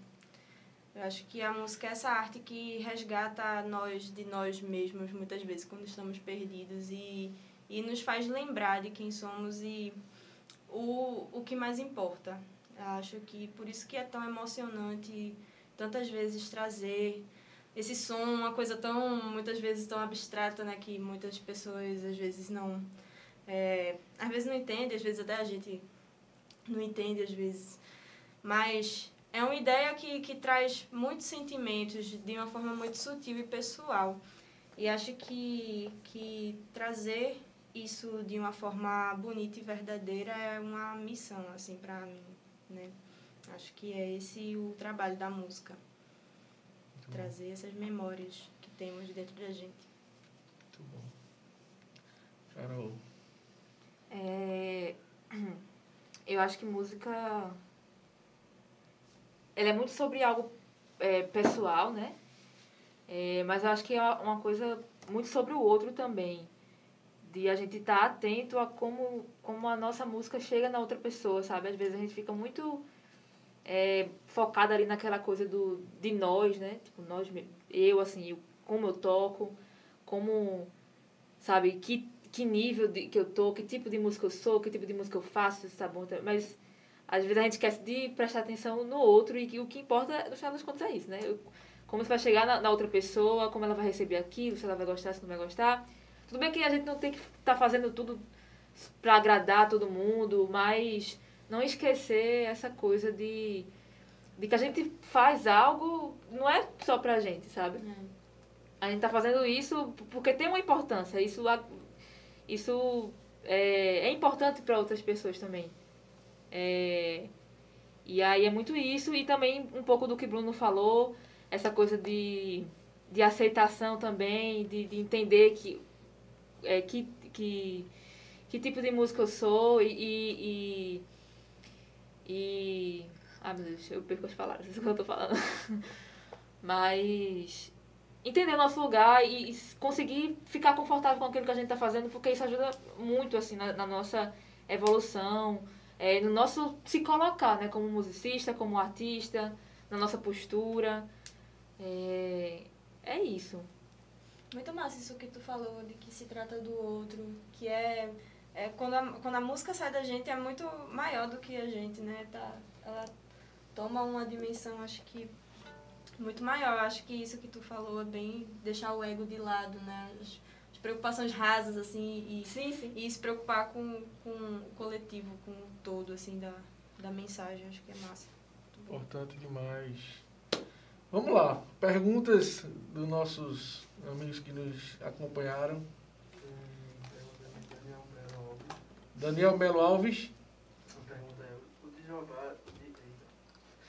Eu acho que a música é essa arte que resgata nós de nós mesmos muitas vezes quando estamos perdidos e, e nos faz lembrar de quem somos e o, o que mais importa. Acho que por isso que é tão emocionante tantas vezes trazer esse som, uma coisa tão, muitas vezes tão abstrata, né, que muitas pessoas às vezes não, é, às vezes não entendem, às vezes até a gente não entende às vezes, mas é uma ideia que, que traz muitos sentimentos de uma forma muito sutil e pessoal. E acho que, que trazer isso de uma forma bonita e verdadeira é uma missão, assim, para mim, né? Acho que é esse o trabalho da música. Muito trazer essas memórias que temos dentro da gente. Muito bom. Carol. É, eu acho que música ela é muito sobre algo é, pessoal, né? É, mas eu acho que é uma coisa muito sobre o outro também. De a gente estar tá atento a como, como a nossa música chega na outra pessoa, sabe? Às vezes a gente fica muito é, focada ali naquela coisa do, de nós, né? Tipo, nós, eu, assim, eu, como eu toco, como, sabe, que, que nível de, que eu tô, que tipo de música eu sou, que tipo de música eu faço, tá bom? Mas às vezes a gente esquece de prestar atenção no outro e que o que importa, no final das contas, é isso, né? Eu, como você vai chegar na, na, outra pessoa, como ela vai receber aquilo, se ela vai gostar, se não vai gostar. Tudo bem que a gente não tem que estar tá fazendo tudo para agradar todo mundo, mas não esquecer essa coisa de, de que a gente faz algo, não é só pra gente, sabe? É. A gente tá fazendo isso porque tem uma importância. Isso, isso é, é importante para outras pessoas também. É, e aí é muito isso, e também um pouco do que Bruno falou, essa coisa de, de aceitação também, de, de entender que, é, que, que, que tipo de música eu sou e, e, e. Ah, meu Deus, eu perco as palavras, isso que eu tô falando. Mas. Entender nosso lugar e, e, conseguir ficar confortável com aquilo que a gente tá fazendo, porque isso ajuda muito, assim, na, na nossa evolução, é, no nosso se colocar, né, como musicista, como artista, na nossa postura. É, é isso. Muito massa isso que tu falou, de que se trata do outro, que é, é quando, a, quando a música sai da gente é muito maior do que a gente, né? Tá, ela toma uma dimensão, acho que muito maior. Acho que isso que tu falou é bem deixar o ego de lado, né? As, as preocupações rasas, assim, e, sim, sim. e se preocupar com, com o coletivo, com o todo, assim, da, da mensagem. Acho que é massa. Importante demais. Vamos lá. Perguntas dos nossos amigos que nos acompanharam. Daniel Melo Alves.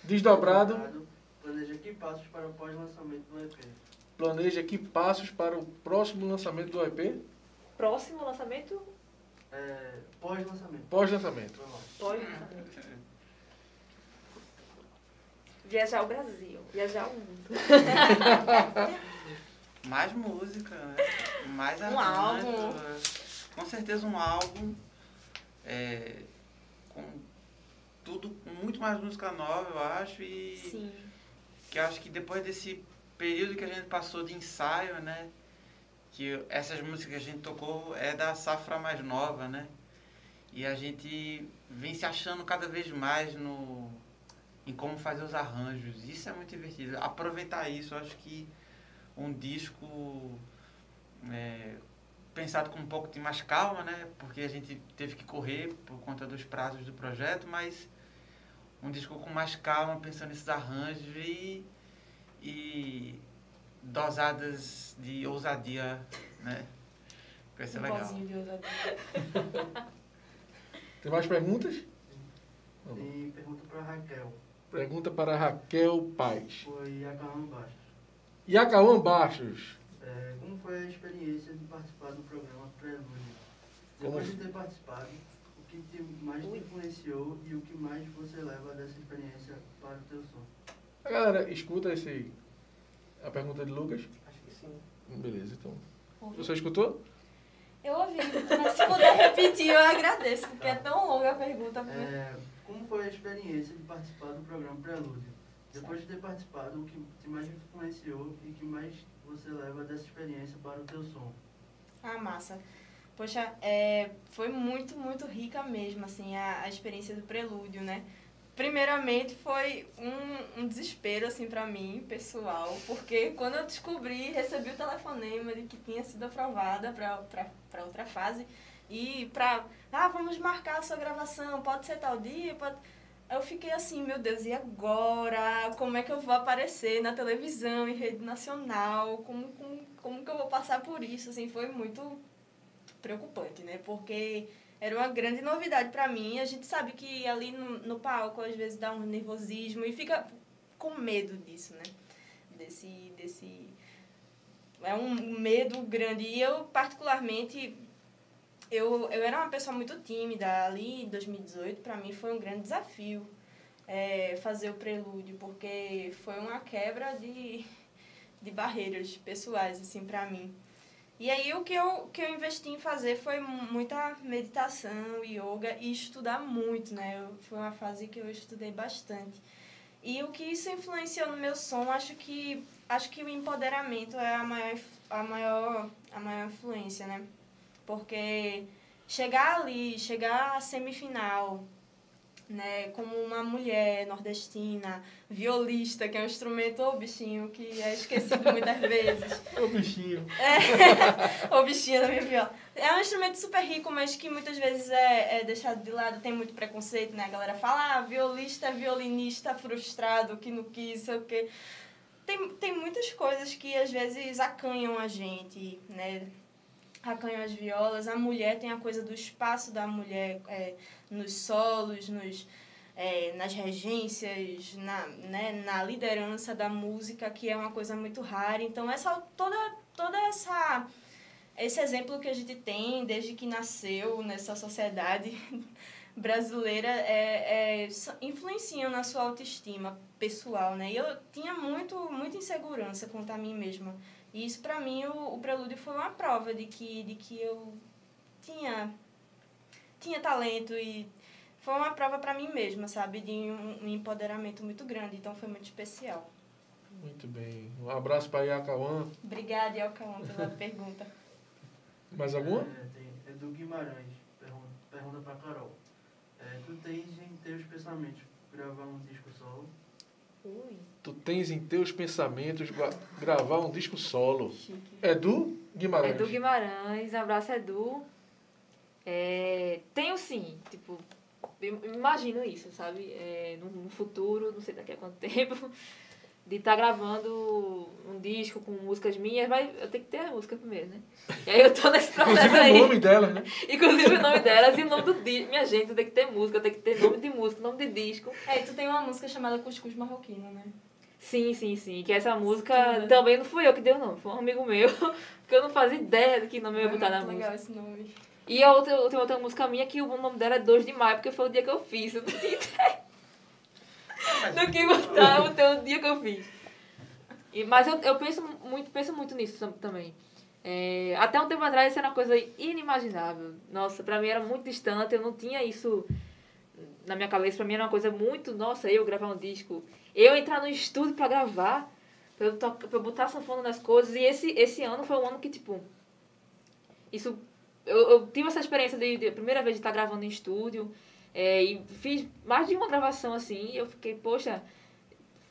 Desdobrado. Planeja que passos para o pós-lançamento do EP? Planeja que passos para o próximo lançamento do EP? Próximo lançamento? É, pós-lançamento. Pós-lançamento. Pós-lançamento. Viajar o Brasil, viajar o mundo. Mais música, né? Mais um álbum. Com certeza um álbum. É, com tudo, com muito mais música nova, eu acho. E Sim. que eu acho que depois desse período que a gente passou de ensaio, né? Que essas músicas que a gente tocou é da safra mais nova, né? E a gente vem se achando cada vez mais no em como fazer os arranjos. Isso é muito divertido. Aproveitar isso, eu acho que um disco é, pensado com um pouco de mais calma, né? Porque a gente teve que correr por conta dos prazos do projeto, mas um disco com mais calma, pensando nesses arranjos e, e dosadas de ousadia, né? Vai ser um legal. De ousadia. Tem mais perguntas? Tem pergunta para Raquel. Pergunta para Raquel Paz. Foi Iacaúan Bastos. É, como foi a experiência de participar do programa Prelúdio? Depois de ter participado, o que te mais te influenciou e o que mais você leva dessa experiência para o teu som? A galera escuta esse, a pergunta de Lucas? Acho que sim. Beleza, então. Você escutou? Eu ouvi, mas se puder repetir, eu agradeço, porque é tão longa a pergunta. É, como foi a experiência de participar do programa Prelúdio? Depois de ter participado, o que te mais influenciou e que mais você leva dessa experiência para o teu som? Ah, massa. Poxa, é, foi muito, muito rica mesmo, assim, a, a experiência do Prelúdio, né? Primeiramente foi um, um desespero, assim, para mim, pessoal, porque quando eu descobri, recebi o telefonema de que tinha sido aprovada para outra fase, e pra, ah, vamos marcar a sua gravação, pode ser tal dia, pode... Eu fiquei assim, meu Deus, e agora? Como é que eu vou aparecer na televisão, em rede nacional? Como, como, como que eu vou passar por isso? Assim, foi muito preocupante, né? Porque era uma grande novidade para mim. A gente sabe que ali no, no palco, às vezes, dá um nervosismo e fica com medo disso, né? desse, desse é um medo grande. E eu, particularmente, eu, eu era uma pessoa muito tímida. Ali em 2018, para mim, foi um grande desafio é, fazer o prelúdio, porque foi uma quebra de, de barreiras pessoais, assim, para mim. E aí o que eu, que eu investi em fazer foi muita meditação, yoga e estudar muito, né? Eu, foi uma fase que eu estudei bastante. E o que isso influenciou no meu som, acho que acho que o empoderamento é a maior a maior a maior influência, né? Porque chegar ali, chegar à semifinal, né, como uma mulher nordestina, violista, que é um instrumento, ô bichinho, que é esquecido muitas vezes. Ô bichinho. É, ô bichinho da minha viola. É um instrumento super rico, mas que muitas vezes é, é deixado de lado, tem muito preconceito, né? A galera fala, ah, violista, violinista frustrado, que não quis, sei o quê. Tem, tem muitas coisas que às vezes acanham a gente, né? Acanham as violas. A mulher tem a coisa do espaço da mulher é, nos solos, nos, é, nas regências, na, né, na liderança da música, que é uma coisa muito rara. Então, essa, toda, toda essa esse exemplo que a gente tem desde que nasceu nessa sociedade brasileira é, é, influenciam na sua autoestima pessoal, né? E eu tinha muito, muita insegurança quanto a mim mesma. E isso, para mim, o, o prelúdio foi uma prova de que, de que eu tinha, tinha talento e foi uma prova para mim mesma, sabe? De um, um empoderamento muito grande. Então, foi muito especial. Muito bem. Um abraço para Iacauã. Obrigada, Iacauã, pela pergunta. Mais alguma? É, tem, é do Guimarães. Pergunta, pergunta pra Carol. É, tu tens em teus pensamentos gravar um disco solo? Ui. Tu tens em teus pensamentos gra gravar um disco solo. Chique. É do Guimarães. É do Guimarães, abraço Edu. É, tenho sim, tipo, imagino isso, sabe? É, no, no futuro, não sei daqui a quanto tempo, de estar tá gravando um disco com músicas minhas, mas eu tenho que ter a música primeiro, né? E aí eu tô nesse processo Inclusive aí. o nome dela, né? Inclusive o nome delas e o nome do disco. Minha gente, tem que ter música, tem que ter nome de música, nome de disco. É, e tu tem uma música chamada Cuscuz Marroquino, né? Sim, sim, sim. Que essa música também não fui eu que dei o nome, foi um amigo meu, que eu não fazia ideia do que nome eu ia botar é na muito música. legal esse nome. E a outra, tem outra música minha que o nome dela é 2 de maio, porque foi o dia que eu fiz. Eu não tinha ideia do que botar o o dia que eu fiz. E, mas eu, eu penso muito, penso muito nisso tam- também. É, até um tempo atrás isso era uma coisa inimaginável. Nossa, pra mim era muito distante, eu não tinha isso na minha cabeça. Pra mim era uma coisa muito, nossa, eu gravar um disco. Eu entrar no estúdio pra gravar, pra eu, tocar, pra eu botar sanfona nas coisas. E esse, esse ano foi um ano que, tipo, isso eu, eu tive essa experiência de, de primeira vez de estar gravando em estúdio é, e fiz mais de uma gravação assim e eu fiquei poxa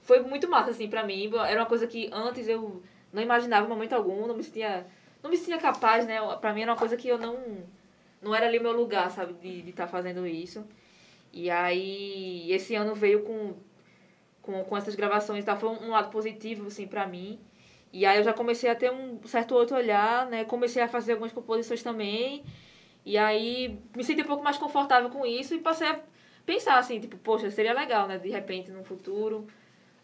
foi muito massa assim para mim era uma coisa que antes eu não imaginava em momento algum não me sentia não me sentia capaz né para mim era uma coisa que eu não não era ali o meu lugar sabe de estar fazendo isso e aí esse ano veio com com, com essas gravações tá foi um lado positivo assim para mim e aí eu já comecei a ter um certo outro olhar, né? Comecei a fazer algumas composições também. E aí me senti um pouco mais confortável com isso e passei a pensar assim, tipo, poxa, seria legal, né? De repente, no futuro,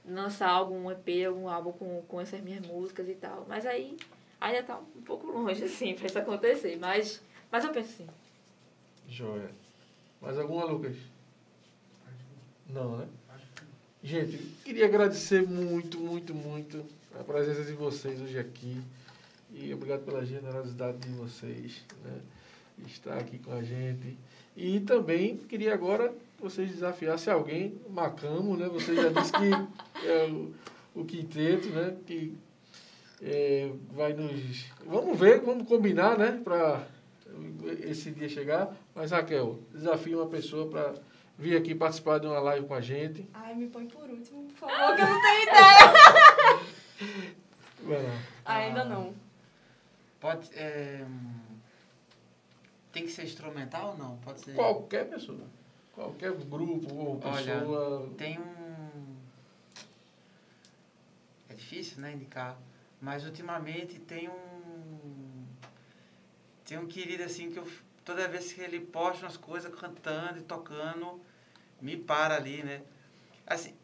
lançar algum EP, algum álbum com, com essas minhas músicas e tal. Mas aí ainda tá um pouco longe, assim, pra isso acontecer. Mas, mas eu penso sim. Joia. Mais alguma, Lucas? Não, né? Gente, queria agradecer muito, muito, muito a presença de vocês hoje aqui. E obrigado pela generosidade de vocês, né? Estar aqui com a gente. E também queria agora que vocês desafiassem alguém, Macamo, né? Você já disse que é o, o quinteto, né? Que é, vai nos. Vamos ver, vamos combinar, né? Para esse dia chegar. Mas, Raquel, desafio uma pessoa para vir aqui participar de uma live com a gente. Ai, me põe por último, por favor, que eu não tenho ideia. Vai lá. Ainda não. Pode. é, tem que ser instrumental ou não? Pode ser. Qualquer pessoa. Qualquer grupo ou Olha, pessoa. Tem um. É difícil, né, indicar. Mas ultimamente tem um. Tem um querido assim que eu. Toda vez que ele posta umas coisas cantando e tocando, me para ali, né? Assim,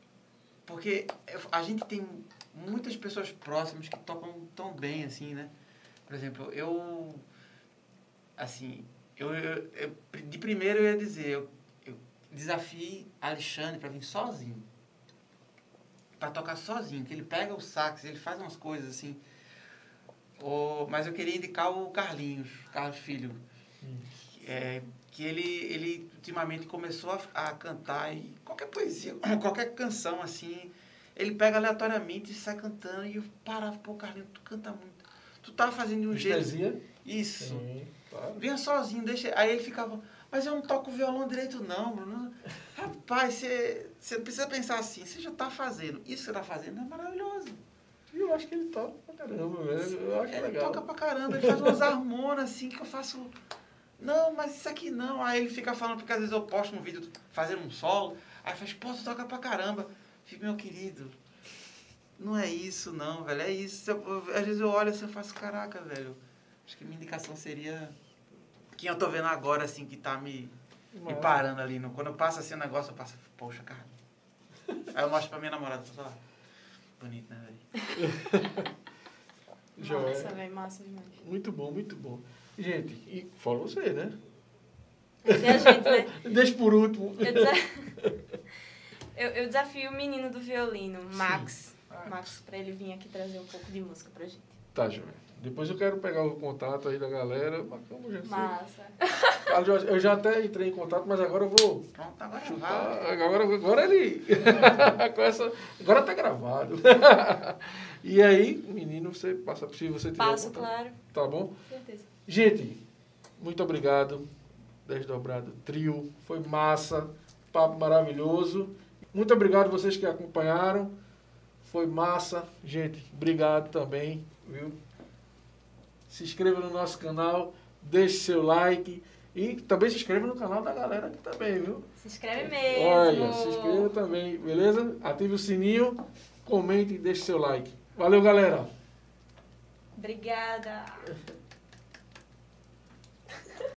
porque a gente tem muitas pessoas próximas que tocam tão bem, assim, né? Por exemplo, eu, assim, eu, eu, eu de primeiro eu ia dizer, eu, eu desafiei Alexandre para vir sozinho. Para tocar sozinho, que ele pega o sax, ele faz umas coisas assim. O, mas eu queria indicar o Carlinhos, Carlos Filho. É, que ele, ele ultimamente começou a, a cantar e qualquer poesia, qualquer canção assim, ele pega aleatoriamente e sai cantando e eu parava, pô, Carlinhos, tu canta muito. Tu tá fazendo de um Estesia? jeito. Isso. Sim, claro. Vinha sozinho, deixa. Aí ele ficava, mas eu não toco violão direito, não, Bruno. Rapaz, você, você precisa pensar assim, você já tá fazendo. Isso que você tá fazendo é maravilhoso. E eu acho que ele toca pra caramba, velho. Eu acho Ele legal. toca pra caramba, ele faz umas harmonas assim que eu faço. Não, mas isso aqui não. Aí ele fica falando, porque às vezes eu posto um vídeo fazendo um solo, aí faz, pô, tu toca pra caramba. Fico, meu querido, não é isso não, velho, é isso. Eu- às vezes eu olho assim e faço, caraca, velho. Acho que minha indicação seria quem eu tô vendo agora, assim, que tá me, me parando ali. No, quando eu passo assim o negócio, eu passo, poxa, cara. Aí eu mostro pra minha namorada, falo, "Ah, bonito, né, velho? Joia. Massa, velho, massa demais. Muito bom, muito bom. Gente, e fala você, né? E a gente, né? Deixa por último. Eu, desa- eu, eu desafio o menino do violino, Max. Ah. Max, pra ele vir aqui trazer um pouco de música pra gente. Tá, Joia. Depois eu quero pegar o contato aí da galera. Marcamos já. Massa. Ah, Jorge, Eu já até entrei em contato, mas agora eu vou Pronto, agora vai. chutar. Agora, agora ele. Com essa, agora tá gravado. e aí, menino, você passa se você tiver Passo, contato. claro. Tá bom? Com certeza. Gente, muito obrigado. Desdobrado Trio. Foi massa. Papo maravilhoso. Muito obrigado vocês que acompanharam. Foi massa. Gente, obrigado também, viu? Se inscreva no nosso canal, deixe seu like e também se inscreva no canal da galera aqui também, viu? Se inscreve mesmo. Olha, se inscreva também, beleza? Ative o sininho, comente e deixe seu like. Valeu, galera! Obrigada.